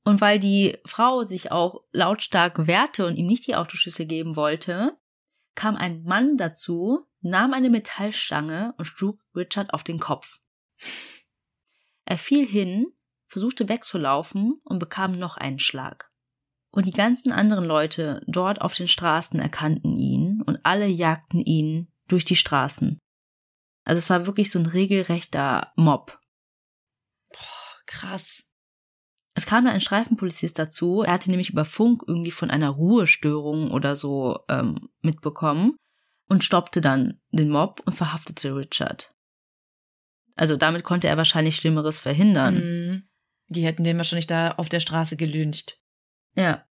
Und weil die Frau sich auch lautstark wehrte und ihm nicht die Autoschüssel geben wollte, kam ein Mann dazu, nahm eine Metallstange und schlug Richard auf den Kopf. Er fiel hin, versuchte wegzulaufen und bekam noch einen Schlag. Und die ganzen anderen Leute dort auf den Straßen erkannten ihn und alle jagten ihn durch die Straßen. Also es war wirklich so ein regelrechter Mob. Krass. Es kam dann ein Streifenpolizist dazu. Er hatte nämlich über Funk irgendwie von einer Ruhestörung oder so ähm, mitbekommen und stoppte dann den Mob und verhaftete Richard. Also damit konnte er wahrscheinlich Schlimmeres verhindern. Mhm. Die hätten den wahrscheinlich da auf der Straße gelyncht. Ja.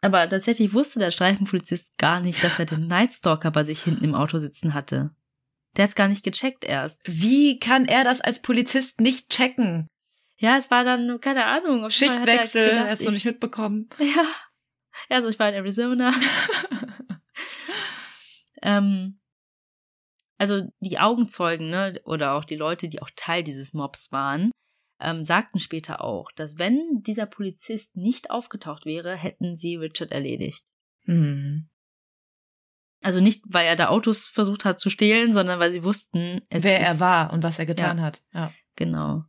Aber tatsächlich wusste der Streifenpolizist gar nicht, dass er den Nightstalker bei sich hinten im Auto sitzen hatte. Der hat's gar nicht gecheckt erst. Wie kann er das als Polizist nicht checken? Ja, es war dann, keine Ahnung. er Schichtwechsel, gedacht, hast du ich- nicht mitbekommen. Ja. Also ich war in Arizona. Ähm, also die Augenzeugen, ne, oder auch die Leute, die auch Teil dieses Mobs waren, ähm, sagten später auch, dass wenn dieser Polizist nicht aufgetaucht wäre, hätten sie Richard erledigt. Hm. Also nicht, weil er da Autos versucht hat zu stehlen, sondern weil sie wussten, wer er war und was er getan Ja. hat. Ja. Genau.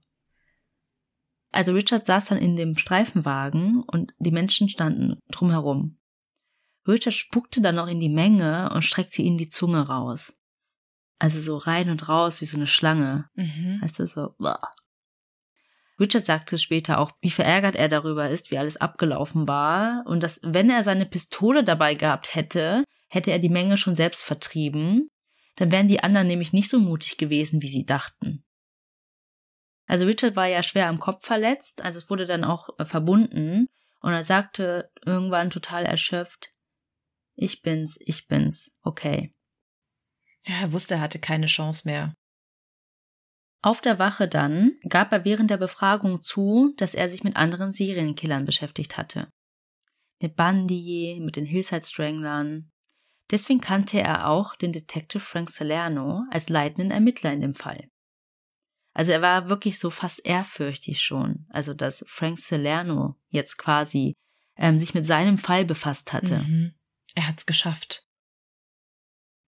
Also Richard saß dann in dem Streifenwagen und die Menschen standen drumherum. Richard spuckte dann noch in die Menge und streckte ihnen die Zunge raus. Also so rein und raus wie so eine Schlange. Mhm. Weißt du, so. Blah. Richard sagte später auch, wie verärgert er darüber ist, wie alles abgelaufen war und dass, wenn er seine Pistole dabei gehabt hätte, hätte er die Menge schon selbst vertrieben. Dann wären die anderen nämlich nicht so mutig gewesen, wie sie dachten. Also Richard war ja schwer am Kopf verletzt, also es wurde dann auch äh, verbunden und er sagte irgendwann total erschöpft, ich bin's, ich bin's, okay. Ja, er wusste, er hatte keine Chance mehr. Auf der Wache dann gab er während der Befragung zu, dass er sich mit anderen Serienkillern beschäftigt hatte. Mit Bundy, mit den Hillside Stranglern. Deswegen kannte er auch den Detective Frank Salerno als leitenden Ermittler in dem Fall. Also er war wirklich so fast ehrfürchtig schon, also dass Frank Salerno jetzt quasi ähm, sich mit seinem Fall befasst hatte. Mhm. Er hat's geschafft.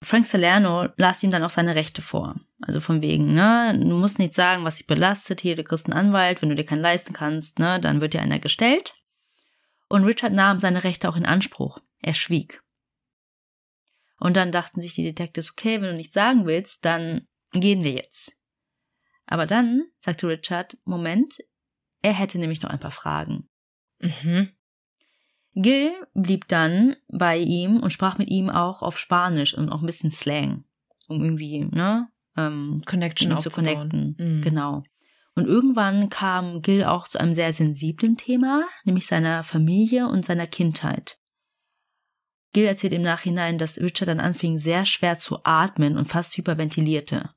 Frank Salerno las ihm dann auch seine Rechte vor. Also von wegen, ne, du musst nicht sagen, was dich belastet, hier, du kriegst einen Anwalt, wenn du dir keinen leisten kannst, ne, dann wird dir einer gestellt. Und Richard nahm seine Rechte auch in Anspruch. Er schwieg. Und dann dachten sich die Detectives, okay, wenn du nichts sagen willst, dann gehen wir jetzt. Aber dann sagte Richard, Moment, er hätte nämlich noch ein paar Fragen. Mhm. Gil blieb dann bei ihm und sprach mit ihm auch auf Spanisch und auch ein bisschen Slang, um irgendwie, ne, ähm, Connection zu connecten. Mhm. Genau. Und irgendwann kam Gil auch zu einem sehr sensiblen Thema, nämlich seiner Familie und seiner Kindheit. Gil erzählt im Nachhinein, dass Richard dann anfing, sehr schwer zu atmen und fast hyperventilierte.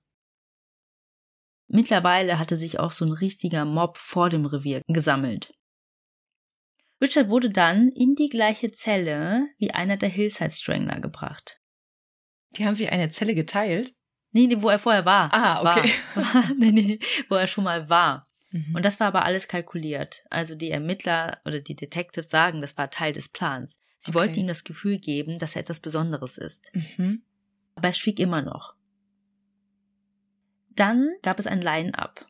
Mittlerweile hatte sich auch so ein richtiger Mob vor dem Revier gesammelt. Richard wurde dann in die gleiche Zelle wie einer der Hillside Strangler gebracht. Die haben sich eine Zelle geteilt. Nee, nee, wo er vorher war. Ah, okay. War. nee, nee, wo er schon mal war. Mhm. Und das war aber alles kalkuliert. Also die Ermittler oder die Detectives sagen, das war Teil des Plans. Sie Okay. wollten ihm das Gefühl geben, dass er etwas Besonderes ist. Mhm. Aber er schwieg immer noch. Dann gab es ein Line-Up.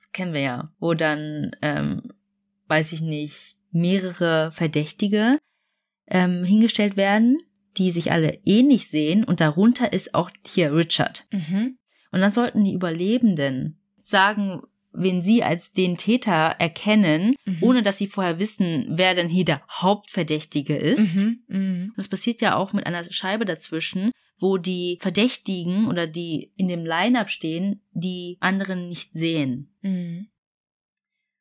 Das kennen wir ja. Wo dann, ähm, weiß ich nicht, mehrere Verdächtige ähm, hingestellt werden, die sich alle ähnlich sehen. Und darunter ist auch hier Richard. Mhm. Und dann sollten die Überlebenden sagen, wen sie als den Täter erkennen, Mhm. ohne dass sie vorher wissen, wer denn hier der Hauptverdächtige ist. Mhm. Mhm. Und das passiert ja auch mit einer Scheibe dazwischen, wo die Verdächtigen oder die in dem Line-up stehen, die anderen nicht sehen. Mhm.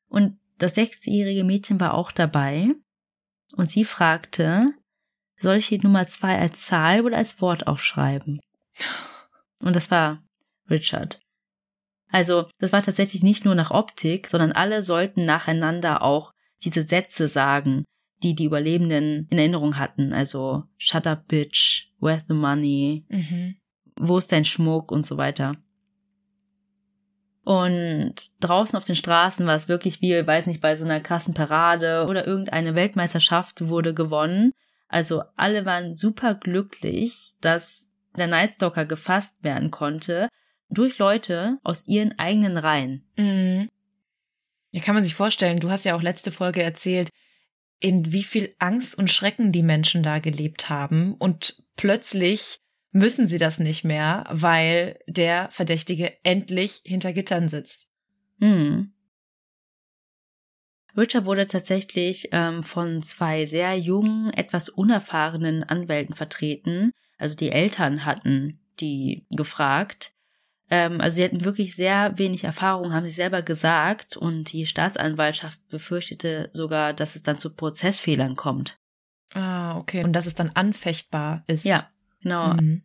Und das sechsjährige Mädchen war auch dabei und sie fragte, soll ich die Nummer zwei als Zahl oder als Wort aufschreiben? Und das war Richard. Also, das war tatsächlich nicht nur nach Optik, sondern alle sollten nacheinander auch diese Sätze sagen, die die Überlebenden in Erinnerung hatten. Also, shut up, bitch, where's the money, Mhm. wo ist dein Schmuck und so weiter. Und draußen auf den Straßen war es wirklich wie, weiß nicht, bei so einer krassen Parade oder irgendeine Weltmeisterschaft wurde gewonnen. Also alle waren super glücklich, dass der Nightstalker gefasst werden konnte durch Leute aus ihren eigenen Reihen. Mhm. Ja, kann man sich vorstellen, du hast ja auch letzte Folge erzählt, in wie viel Angst und Schrecken die Menschen da gelebt haben und plötzlich müssen sie das nicht mehr, weil der Verdächtige endlich hinter Gittern sitzt. Hm. Richard wurde tatsächlich ähm, von zwei sehr jungen, etwas unerfahrenen Anwälten vertreten. Also die Eltern hatten die gefragt. Ähm, also sie hatten wirklich sehr wenig Erfahrung, haben sie selber gesagt. Und die Staatsanwaltschaft befürchtete sogar, dass es dann zu Prozessfehlern kommt. Ah, okay. Und dass es dann anfechtbar ist. Ja, genau. Mhm.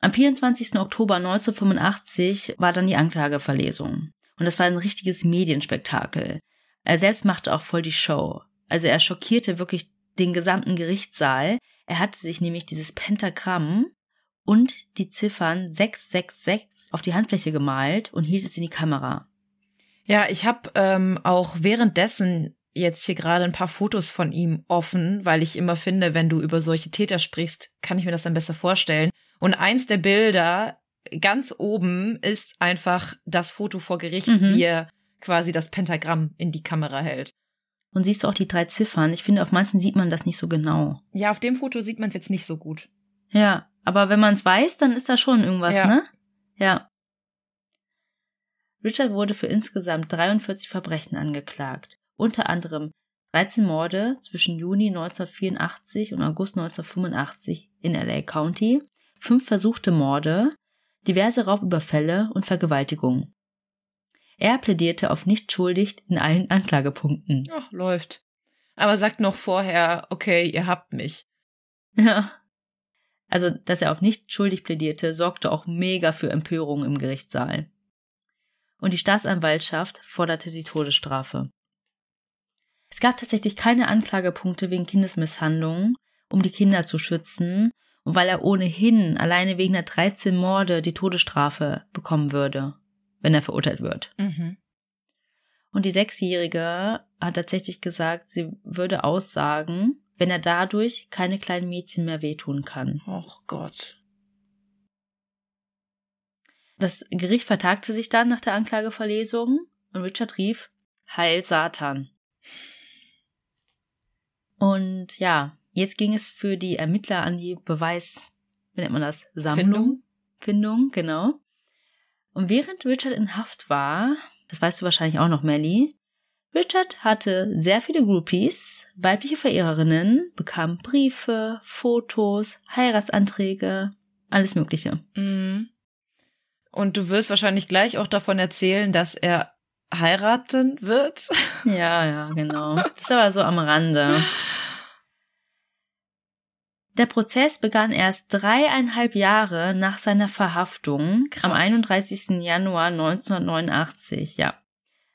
Am 24. Oktober 1985 war dann die Anklageverlesung. Und das war ein richtiges Medienspektakel. Er selbst machte auch voll die Show. Also er schockierte wirklich den gesamten Gerichtssaal. Er hatte sich nämlich dieses Pentagramm und die Ziffern 666 auf die Handfläche gemalt und hielt es in die Kamera. Ja, ich habe ähm, auch währenddessen jetzt hier gerade ein paar Fotos von ihm offen, weil ich immer finde, wenn du über solche Täter sprichst, kann ich mir das dann besser vorstellen. Und eins der Bilder ganz oben ist einfach das Foto vor Gericht, mhm. wie er quasi das Pentagramm in die Kamera hält. Und siehst du auch die drei Ziffern? Ich finde, auf manchen sieht man das nicht so genau. Ja, auf dem Foto sieht man es jetzt nicht so gut. Ja, aber wenn man es weiß, dann ist da schon irgendwas, ja. ne? Ja. Richard wurde für insgesamt 43 Verbrechen angeklagt, unter anderem 13 Morde zwischen Juni 1984 und August 1985 in LA County, fünf versuchte Morde, diverse Raubüberfälle und Vergewaltigungen. Er plädierte auf nicht schuldig in allen Anklagepunkten. Oh, läuft. Aber sagt noch vorher, okay, ihr habt mich. Ja. Also, dass er auf nicht schuldig plädierte, sorgte auch mega für Empörung im Gerichtssaal. Und die Staatsanwaltschaft forderte die Todesstrafe. Es gab tatsächlich keine Anklagepunkte wegen Kindesmisshandlung, um die Kinder zu schützen und weil er ohnehin alleine wegen der 13 Morde die Todesstrafe bekommen würde, wenn er verurteilt wird. Mhm. Und die Sechsjährige hat tatsächlich gesagt, sie würde aussagen, wenn er dadurch keine kleinen Mädchen mehr wehtun kann. Och Gott. Das Gericht vertagte sich dann nach der Anklageverlesung und Richard rief Heil Satan. Und ja, jetzt ging es für die Ermittler an die Beweis, wie nennt man das? Sammlung? Findung, Findung genau. Und während Richard in Haft war, das weißt du wahrscheinlich auch noch, Melly, Richard hatte sehr viele Groupies, weibliche Verehrerinnen, bekam Briefe, Fotos, Heiratsanträge, alles Mögliche. Mhm. Und du wirst wahrscheinlich gleich auch davon erzählen, dass er heiraten wird. Ja, ja, genau. Das ist aber so am Rande. Der Prozess begann erst dreieinhalb Jahre nach seiner Verhaftung Krass. am 31. Januar 1989. Ja,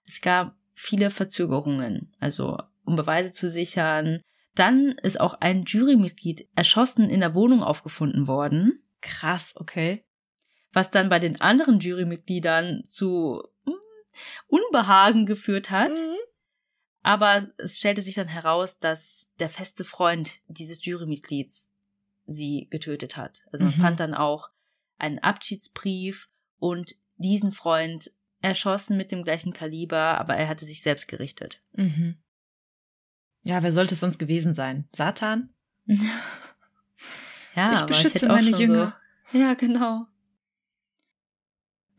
es gab viele Verzögerungen, also um Beweise zu sichern. Dann ist auch ein Jurymitglied erschossen in der Wohnung aufgefunden worden. Krass, okay. Was dann bei den anderen Jurymitgliedern zu hm, Unbehagen geführt hat. Mhm. Aber es stellte sich dann heraus, dass der feste Freund dieses Jurymitglieds sie getötet hat. Also man mhm. fand dann auch einen Abschiedsbrief und diesen Freund erschossen mit dem gleichen Kaliber, aber er hatte sich selbst gerichtet. Mhm. Ja, wer sollte es sonst gewesen sein? Satan? ja, ich beschütze ich meine Jünger. So, ja, genau.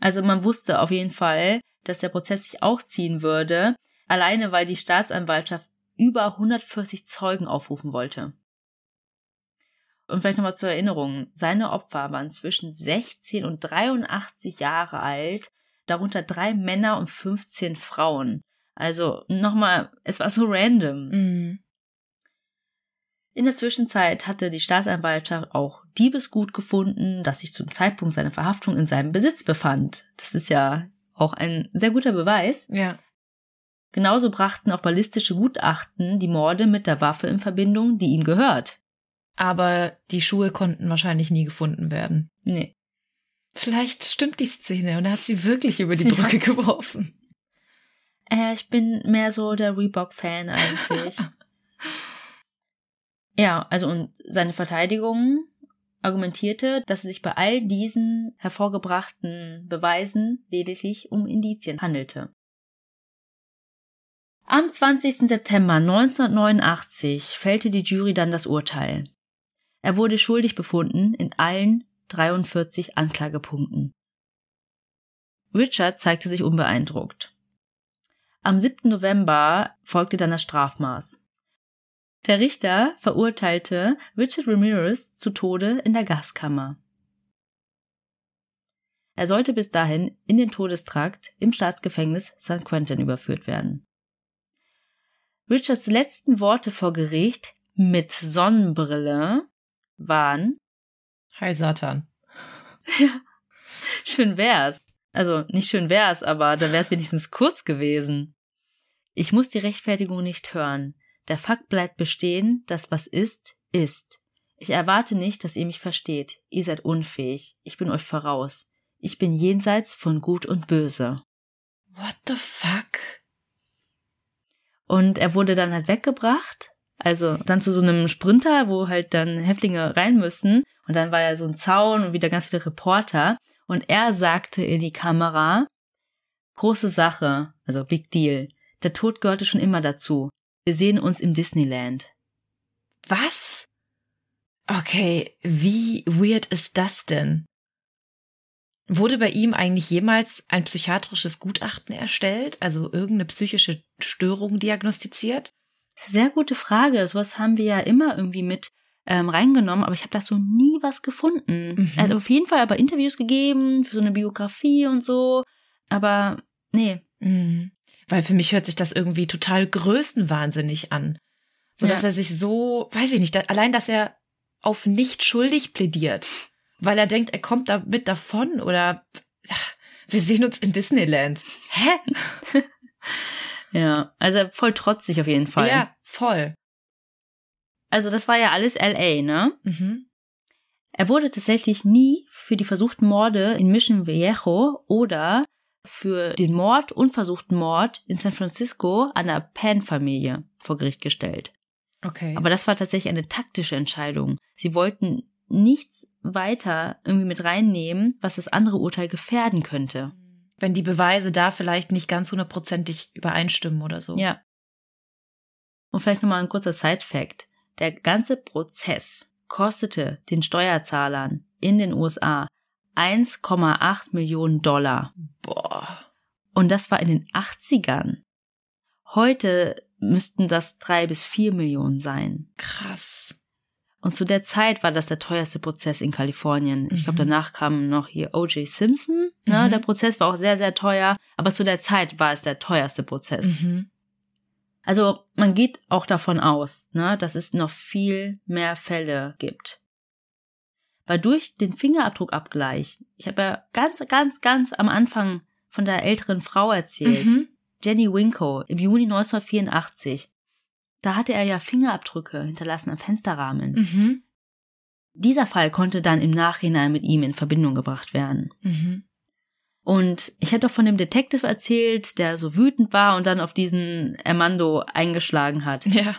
Also man wusste auf jeden Fall, dass der Prozess sich auch ziehen würde, alleine weil die Staatsanwaltschaft über 140 Zeugen aufrufen wollte. Und vielleicht nochmal zur Erinnerung, seine Opfer waren zwischen 16 und 83 Jahre alt, darunter drei Männer und 15 Frauen. Also nochmal, es war so random. Mhm. In der Zwischenzeit hatte die Staatsanwaltschaft auch Diebesgut gefunden, das sich zum Zeitpunkt seiner Verhaftung in seinem Besitz befand. Das ist ja auch ein sehr guter Beweis. Ja. Genauso brachten auch ballistische Gutachten die Morde mit der Waffe in Verbindung, die ihm gehört. Aber die Schuhe konnten wahrscheinlich nie gefunden werden. Nee. Vielleicht stimmt die Szene und er hat sie wirklich über die Brücke ja. geworfen. Äh, ich bin mehr so der Reebok-Fan eigentlich. ja, also und seine Verteidigung argumentierte, dass es sich bei all diesen hervorgebrachten Beweisen lediglich um Indizien handelte. Am 20. September 1989 fällte die Jury dann das Urteil. Er wurde schuldig befunden in allen 43 Anklagepunkten. Richard zeigte sich unbeeindruckt. Am 7. November folgte dann das Strafmaß. Der Richter verurteilte Richard Ramirez zu Tode in der Gaskammer. Er sollte bis dahin in den Todestrakt im Staatsgefängnis St. Quentin überführt werden. Richards letzten Worte vor Gericht mit Sonnenbrille waren Hi Satan. Ja, schön wär's. Also nicht schön wär's, aber dann wär's wenigstens kurz gewesen. Ich muss die Rechtfertigung nicht hören. Der Fakt bleibt bestehen, dass was ist, ist. Ich erwarte nicht, dass ihr mich versteht. Ihr seid unfähig. Ich bin euch voraus. Ich bin jenseits von Gut und Böse. What the fuck? Und er wurde dann halt weggebracht. Also dann zu so einem Sprinter, wo halt dann Häftlinge rein müssen. Und dann war ja so ein Zaun und wieder ganz viele Reporter. Und er sagte in die Kamera, große Sache, also Big Deal. Der Tod gehörte schon immer dazu. Wir sehen uns im Disneyland. Was? Okay, wie weird ist das denn? Wurde bei ihm eigentlich jemals ein psychiatrisches Gutachten erstellt, also irgendeine psychische Störung diagnostiziert? Sehr gute Frage. Sowas haben wir ja immer irgendwie mit ähm, reingenommen, aber ich habe dazu nie was gefunden. Mhm. Er hat auf jeden Fall aber Interviews gegeben für so eine Biografie und so, aber nee. Mhm. Weil für mich hört sich das irgendwie total größenwahnsinnig an. So dass ja. er sich so, weiß ich nicht, allein, dass er auf nicht schuldig plädiert, weil er denkt, er kommt damit davon oder ach, wir sehen uns in Disneyland. Hä? ja, also voll trotzig auf jeden Fall. Ja, voll. Also das war ja alles LA, ne? Mhm. Er wurde tatsächlich nie für die versuchten Morde in Mission Viejo oder für den Mord und versuchten Mord in San Francisco an der Pan-Familie vor Gericht gestellt. Okay. Aber das war tatsächlich eine taktische Entscheidung. Sie wollten nichts weiter irgendwie mit reinnehmen, was das andere Urteil gefährden könnte. Wenn die Beweise da vielleicht nicht ganz hundertprozentig übereinstimmen oder so. Ja. Und vielleicht nochmal ein kurzer Side-Fact. Der ganze Prozess kostete den Steuerzahlern in den USA 1,8 Millionen Dollar. Boah. Und das war in den 80ern. Heute müssten das drei bis vier Millionen sein. Krass. Und zu der Zeit war das der teuerste Prozess in Kalifornien. Ich glaube, mhm. danach kam noch hier O.J. Simpson. Ne? Mhm. Der Prozess war auch sehr, sehr teuer. Aber zu der Zeit war es der teuerste Prozess. Mhm. Also man geht auch davon aus, ne, dass es noch viel mehr Fälle gibt. Weil durch den Fingerabdruckabgleich, ich habe ja ganz, ganz, ganz am Anfang von der älteren Frau erzählt, mhm. Jenny Winko im Juni 1984. Da hatte er ja Fingerabdrücke hinterlassen am Fensterrahmen. Mhm. Dieser Fall konnte dann im Nachhinein mit ihm in Verbindung gebracht werden. Mhm. Und ich habe doch von dem Detective erzählt, der so wütend war und dann auf diesen Armando eingeschlagen hat. Ja.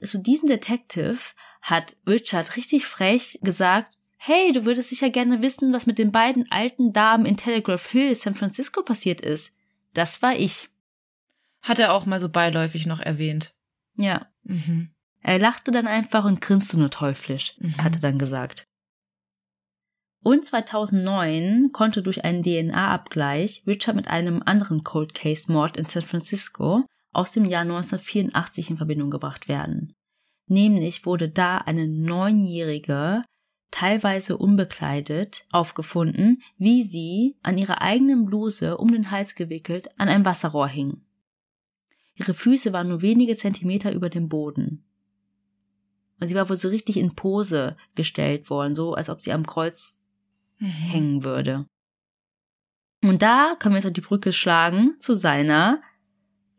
Zu diesem Detective hat Richard richtig frech gesagt, hey, du würdest sicher gerne wissen, was mit den beiden alten Damen in Telegraph Hill, San Francisco passiert ist. Das war ich. Hat er auch mal so beiläufig noch erwähnt. Ja. Mhm. Er lachte dann einfach und grinste nur teuflisch, mhm. hat er dann gesagt. Und 2009 konnte durch einen DNA-Abgleich Richard mit einem anderen Cold Case Mord in San Francisco aus dem Jahr 1984 in Verbindung gebracht werden. Nämlich wurde da eine neunjährige, teilweise unbekleidet, aufgefunden, wie sie an ihrer eigenen Bluse um den Hals gewickelt an einem Wasserrohr hing. Ihre Füße waren nur wenige Zentimeter über dem Boden. Und sie war wohl so richtig in Pose gestellt worden, so als ob sie am Kreuz mhm. hängen würde. Und da können wir jetzt auch die Brücke schlagen zu seiner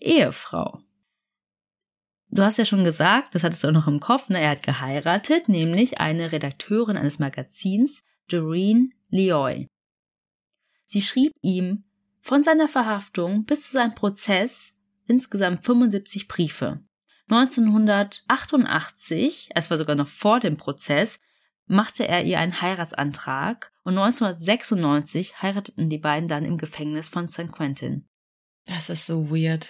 Ehefrau. Du hast ja schon gesagt, das hattest du auch noch im Kopf, ne? er hat geheiratet, nämlich eine Redakteurin eines Magazins, Doreen Leoy. Sie schrieb ihm von seiner Verhaftung bis zu seinem Prozess insgesamt 75 Briefe. 1988, es war sogar noch vor dem Prozess, machte er ihr einen Heiratsantrag und 1996 heirateten die beiden dann im Gefängnis von St. Quentin. Das ist so weird.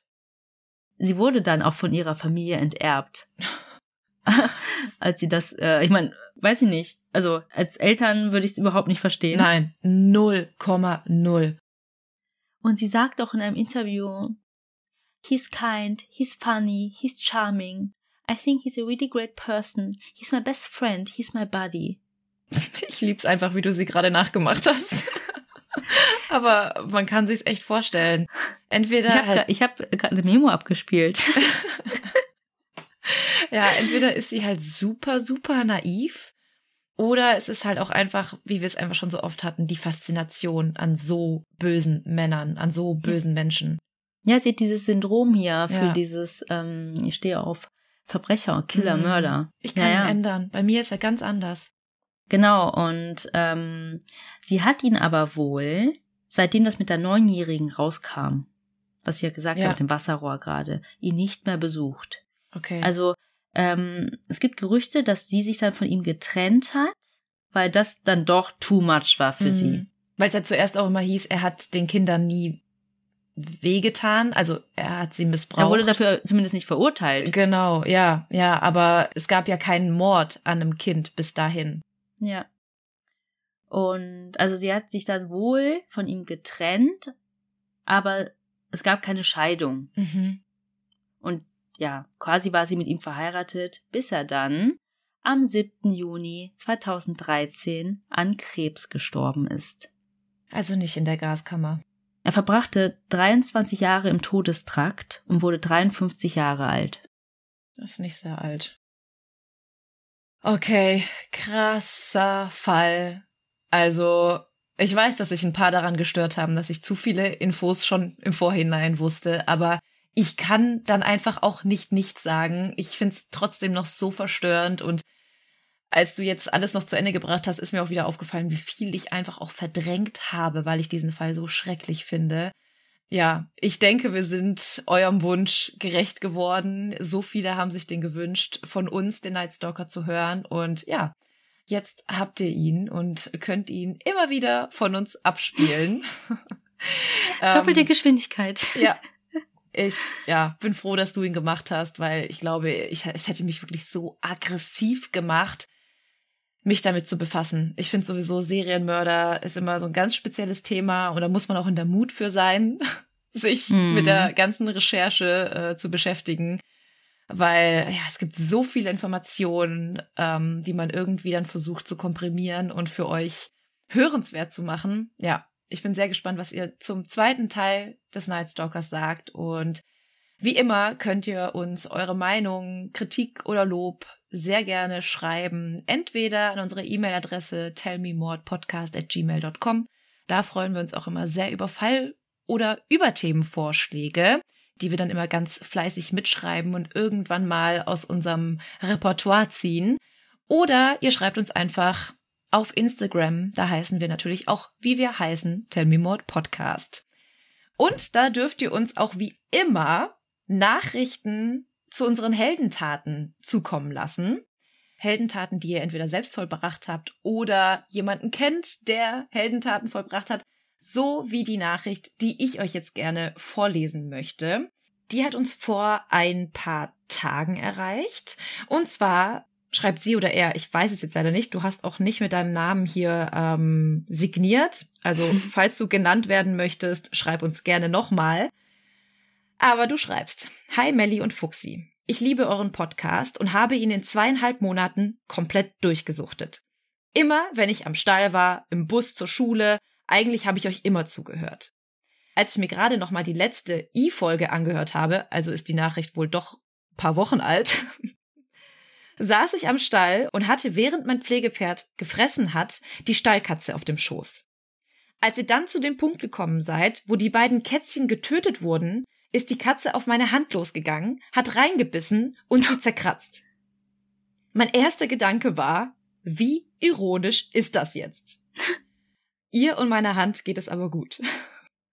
Sie wurde dann auch von ihrer Familie enterbt. als sie das, äh, ich meine, weiß ich nicht. Also als Eltern würde ich es überhaupt nicht verstehen. Nein, 0,0. Und sie sagt auch in einem Interview, He's kind, he's funny, he's charming. I think he's a really great person. He's my best friend, he's my buddy. Ich lieb's einfach, wie du sie gerade nachgemacht hast. Aber man kann sich's echt vorstellen. Entweder ich habe halt, ich hab gerade eine Memo abgespielt. ja, entweder ist sie halt super super naiv oder es ist halt auch einfach, wie wir es einfach schon so oft hatten, die Faszination an so bösen Männern, an so bösen Menschen. Ja, sie hat dieses Syndrom hier für Ja. dieses, ähm, ich stehe auf Verbrecher, Killer, Mhm. Mörder. Ich kann ja, ja. ihn ändern. Bei mir ist er ganz anders. Genau, und ähm, sie hat ihn aber wohl, seitdem das mit der Neunjährigen rauskam, was ich ja gesagt Ja. habe, mit dem Wasserrohr gerade, ihn nicht mehr besucht. Okay. Also ähm, es gibt Gerüchte, dass sie sich dann von ihm getrennt hat, weil das dann doch too much war für sie. Mhm. Weil es ja zuerst auch immer hieß, er hat den Kindern nie wehgetan. Also er hat sie missbraucht. Er wurde dafür zumindest nicht verurteilt. Genau, ja, ja, aber es gab ja keinen Mord an einem Kind bis dahin. Ja. Und also sie hat sich dann wohl von ihm getrennt, aber es gab keine Scheidung. Mhm. Und ja, quasi war sie mit ihm verheiratet, bis er dann am 7. Juni 2013 an Krebs gestorben ist. Also nicht in der Gaskammer. Er verbrachte 23 Jahre im Todestrakt und wurde 53 Jahre alt. Das ist nicht sehr alt. Okay, krasser Fall. Also, ich weiß, dass sich ein paar daran gestört haben, dass ich zu viele Infos schon im Vorhinein wusste, aber ich kann dann einfach auch nicht nichts sagen. Ich find's trotzdem noch so verstörend und als du jetzt alles noch zu Ende gebracht hast, ist mir auch wieder aufgefallen, wie viel ich einfach auch verdrängt habe, weil ich diesen Fall so schrecklich finde. Ja, ich denke, wir sind eurem Wunsch gerecht geworden. So viele haben sich den gewünscht, von uns den Night Stalker zu hören. Und ja, jetzt habt ihr ihn und könnt ihn immer wieder von uns abspielen. Doppelte Ähm, Geschwindigkeit. ja. Ich ja, bin froh, dass du ihn gemacht hast, weil ich glaube, ich, es hätte mich wirklich so aggressiv gemacht, mich damit zu befassen. Ich finde sowieso, Serienmörder ist immer so ein ganz spezielles Thema und da muss man auch in der Mut für sein, sich Hm. mit der ganzen Recherche äh, zu beschäftigen. Weil ja, es gibt so viele Informationen, ähm, die man irgendwie dann versucht zu komprimieren und für euch hörenswert zu machen. Ja, ich bin sehr gespannt, was ihr zum zweiten Teil des Night Stalkers sagt. Und wie immer könnt ihr uns eure Meinung, Kritik oder Lob sehr gerne schreiben. Entweder an unsere E-Mail-Adresse tellmemordpodcast.gmail.com. Da freuen wir uns auch immer sehr über Fall- oder Überthemenvorschläge, die wir dann immer ganz fleißig mitschreiben und irgendwann mal aus unserem Repertoire ziehen. Oder ihr schreibt uns einfach auf Instagram. Da heißen wir natürlich auch, wie wir heißen, Tell Me More Podcast. Und da dürft ihr uns auch wie immer Nachrichten zu unseren Heldentaten zukommen lassen. Heldentaten, die ihr entweder selbst vollbracht habt oder jemanden kennt, der Heldentaten vollbracht hat, so wie die Nachricht, die ich euch jetzt gerne vorlesen möchte. Die hat uns vor ein paar Tagen erreicht. Und zwar schreibt sie oder er, ich weiß es jetzt leider nicht, du hast auch nicht mit deinem Namen hier ähm, signiert. Also falls du genannt werden möchtest, schreib uns gerne nochmal. Aber du schreibst, Hi Melli und Fuxi. Ich liebe euren Podcast und habe ihn in zweieinhalb Monaten komplett durchgesuchtet. Immer, wenn ich am Stall war, im Bus zur Schule, eigentlich habe ich euch immer zugehört. Als ich mir gerade noch mal die letzte I-Folge angehört habe, also ist die Nachricht wohl doch ein paar Wochen alt, saß ich am Stall und hatte, während mein Pflegepferd gefressen hat, die Stallkatze auf dem Schoß. Als ihr dann zu dem Punkt gekommen seid, wo die beiden Kätzchen getötet wurden, ist die Katze auf meine Hand losgegangen, hat reingebissen und sie zerkratzt. Mein erster Gedanke war, wie ironisch ist das jetzt? Ihr und meiner Hand geht es aber gut.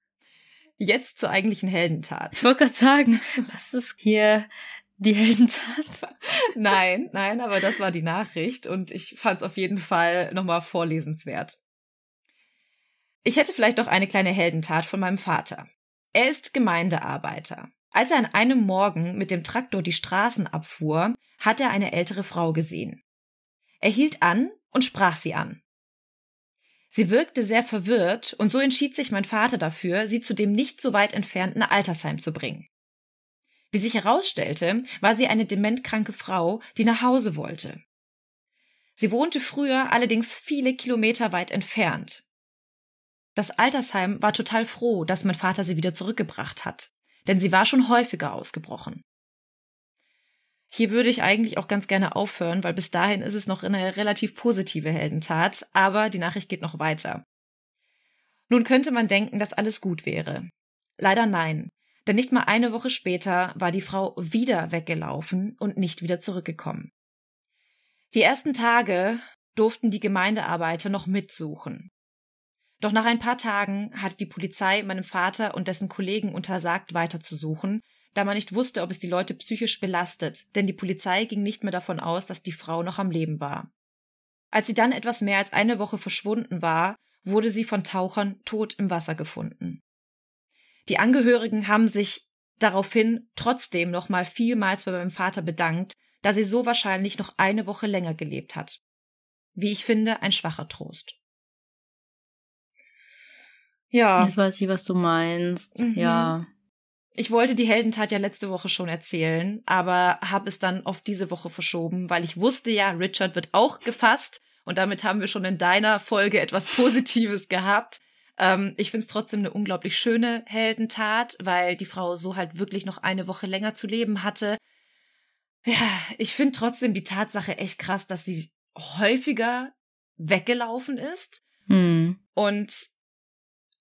Jetzt zur eigentlichen Heldentat. Ich wollte gerade sagen, was ist hier die Heldentat? Nein, nein, aber das war die Nachricht und ich fand es auf jeden Fall nochmal vorlesenswert. Ich hätte vielleicht noch eine kleine Heldentat von meinem Vater. Er ist Gemeindearbeiter. Als er an einem Morgen mit dem Traktor die Straßen abfuhr, hat er eine ältere Frau gesehen. Er hielt an und sprach sie an. Sie wirkte sehr verwirrt, und so entschied sich mein Vater dafür, sie zu dem nicht so weit entfernten Altersheim zu bringen. Wie sich herausstellte, war sie eine dementkranke Frau, die nach Hause wollte. Sie wohnte früher allerdings viele Kilometer weit entfernt. Das Altersheim war total froh, dass mein Vater sie wieder zurückgebracht hat, denn sie war schon häufiger ausgebrochen. Hier würde ich eigentlich auch ganz gerne aufhören, weil bis dahin ist es noch eine relativ positive Heldentat, aber die Nachricht geht noch weiter. Nun könnte man denken, dass alles gut wäre. Leider nein, Denn nicht mal eine Woche später war die Frau wieder weggelaufen und nicht wieder zurückgekommen. Die ersten Tage durften die Gemeindearbeiter noch mitsuchen. Doch nach ein paar Tagen hatte die Polizei meinem Vater und dessen Kollegen untersagt, weiterzusuchen, da man nicht wusste, ob es die Leute psychisch belastet, denn die Polizei ging nicht mehr davon aus, dass die Frau noch am Leben war. Als sie dann etwas mehr als eine Woche verschwunden war, wurde sie von Tauchern tot im Wasser gefunden. Die Angehörigen haben sich daraufhin trotzdem nochmal vielmals bei meinem Vater bedankt, da sie so wahrscheinlich noch eine Woche länger gelebt hat. Wie ich finde, ein schwacher Trost. Ja. Jetzt weiß ich, was du meinst. Mhm. Ja. Ich wollte die Heldentat ja letzte Woche schon erzählen, aber habe es dann auf diese Woche verschoben, weil ich wusste ja, Richard wird auch gefasst und damit haben wir schon in deiner Folge etwas Positives gehabt. Ähm, ich finde es trotzdem eine unglaublich schöne Heldentat, weil die Frau so halt wirklich noch eine Woche länger zu leben hatte. Ja, ich finde trotzdem die Tatsache echt krass, dass sie häufiger weggelaufen ist. Hm. Und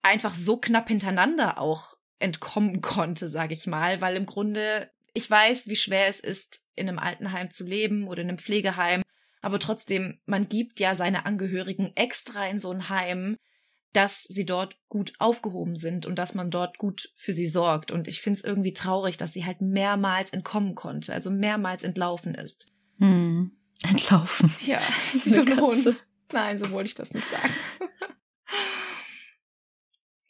einfach so knapp hintereinander auch entkommen konnte, sage ich mal, weil im Grunde ich weiß, wie schwer es ist, in einem Altenheim zu leben oder in einem Pflegeheim, aber trotzdem, man gibt ja seine Angehörigen extra in so ein Heim, dass sie dort gut aufgehoben sind und dass man dort gut für sie sorgt. Und ich finde es irgendwie traurig, dass sie halt mehrmals entkommen konnte, also mehrmals entlaufen ist. Hm. Entlaufen. Ja, wie so ein Hund. Nein, so wollte ich das nicht sagen.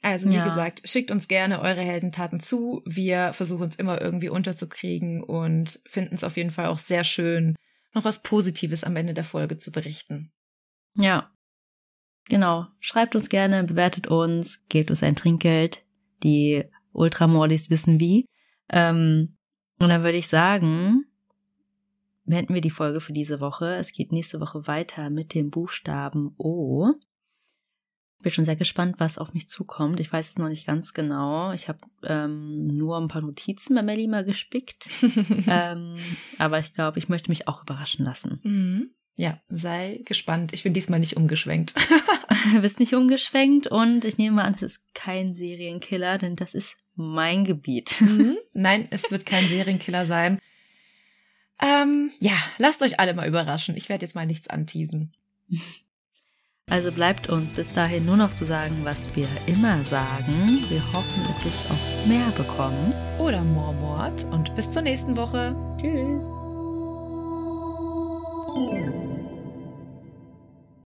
Also wie ja. gesagt, schickt uns gerne eure Heldentaten zu. Wir versuchen es immer irgendwie unterzukriegen und finden es auf jeden Fall auch sehr schön, noch was Positives am Ende der Folge zu berichten. Ja, genau. Schreibt uns gerne, bewertet uns, gebt uns ein Trinkgeld. Die Ultramordis wissen wie. Ähm, und dann würde ich sagen, beenden wir die Folge für diese Woche. Es geht nächste Woche weiter mit dem Buchstaben O bin schon sehr gespannt, was auf mich zukommt. Ich weiß es noch nicht ganz genau. Ich habe ähm, nur ein paar Notizen bei Melly mal gespickt. ähm, aber ich glaube, ich möchte mich auch überraschen lassen. Mhm. Ja, sei gespannt. Ich bin diesmal nicht umgeschwenkt. du bist nicht umgeschwenkt und ich nehme an, es ist kein Serienkiller, denn das ist mein Gebiet. Mhm. Nein, es wird kein Serienkiller sein. Ähm, ja, lasst euch alle mal überraschen. Ich werde jetzt mal nichts anteasen. Also bleibt uns bis dahin nur noch zu sagen, was wir immer sagen. Wir hoffen, ihr dürft auch mehr bekommen. Oder Mormort. Und bis zur nächsten Woche. Tschüss.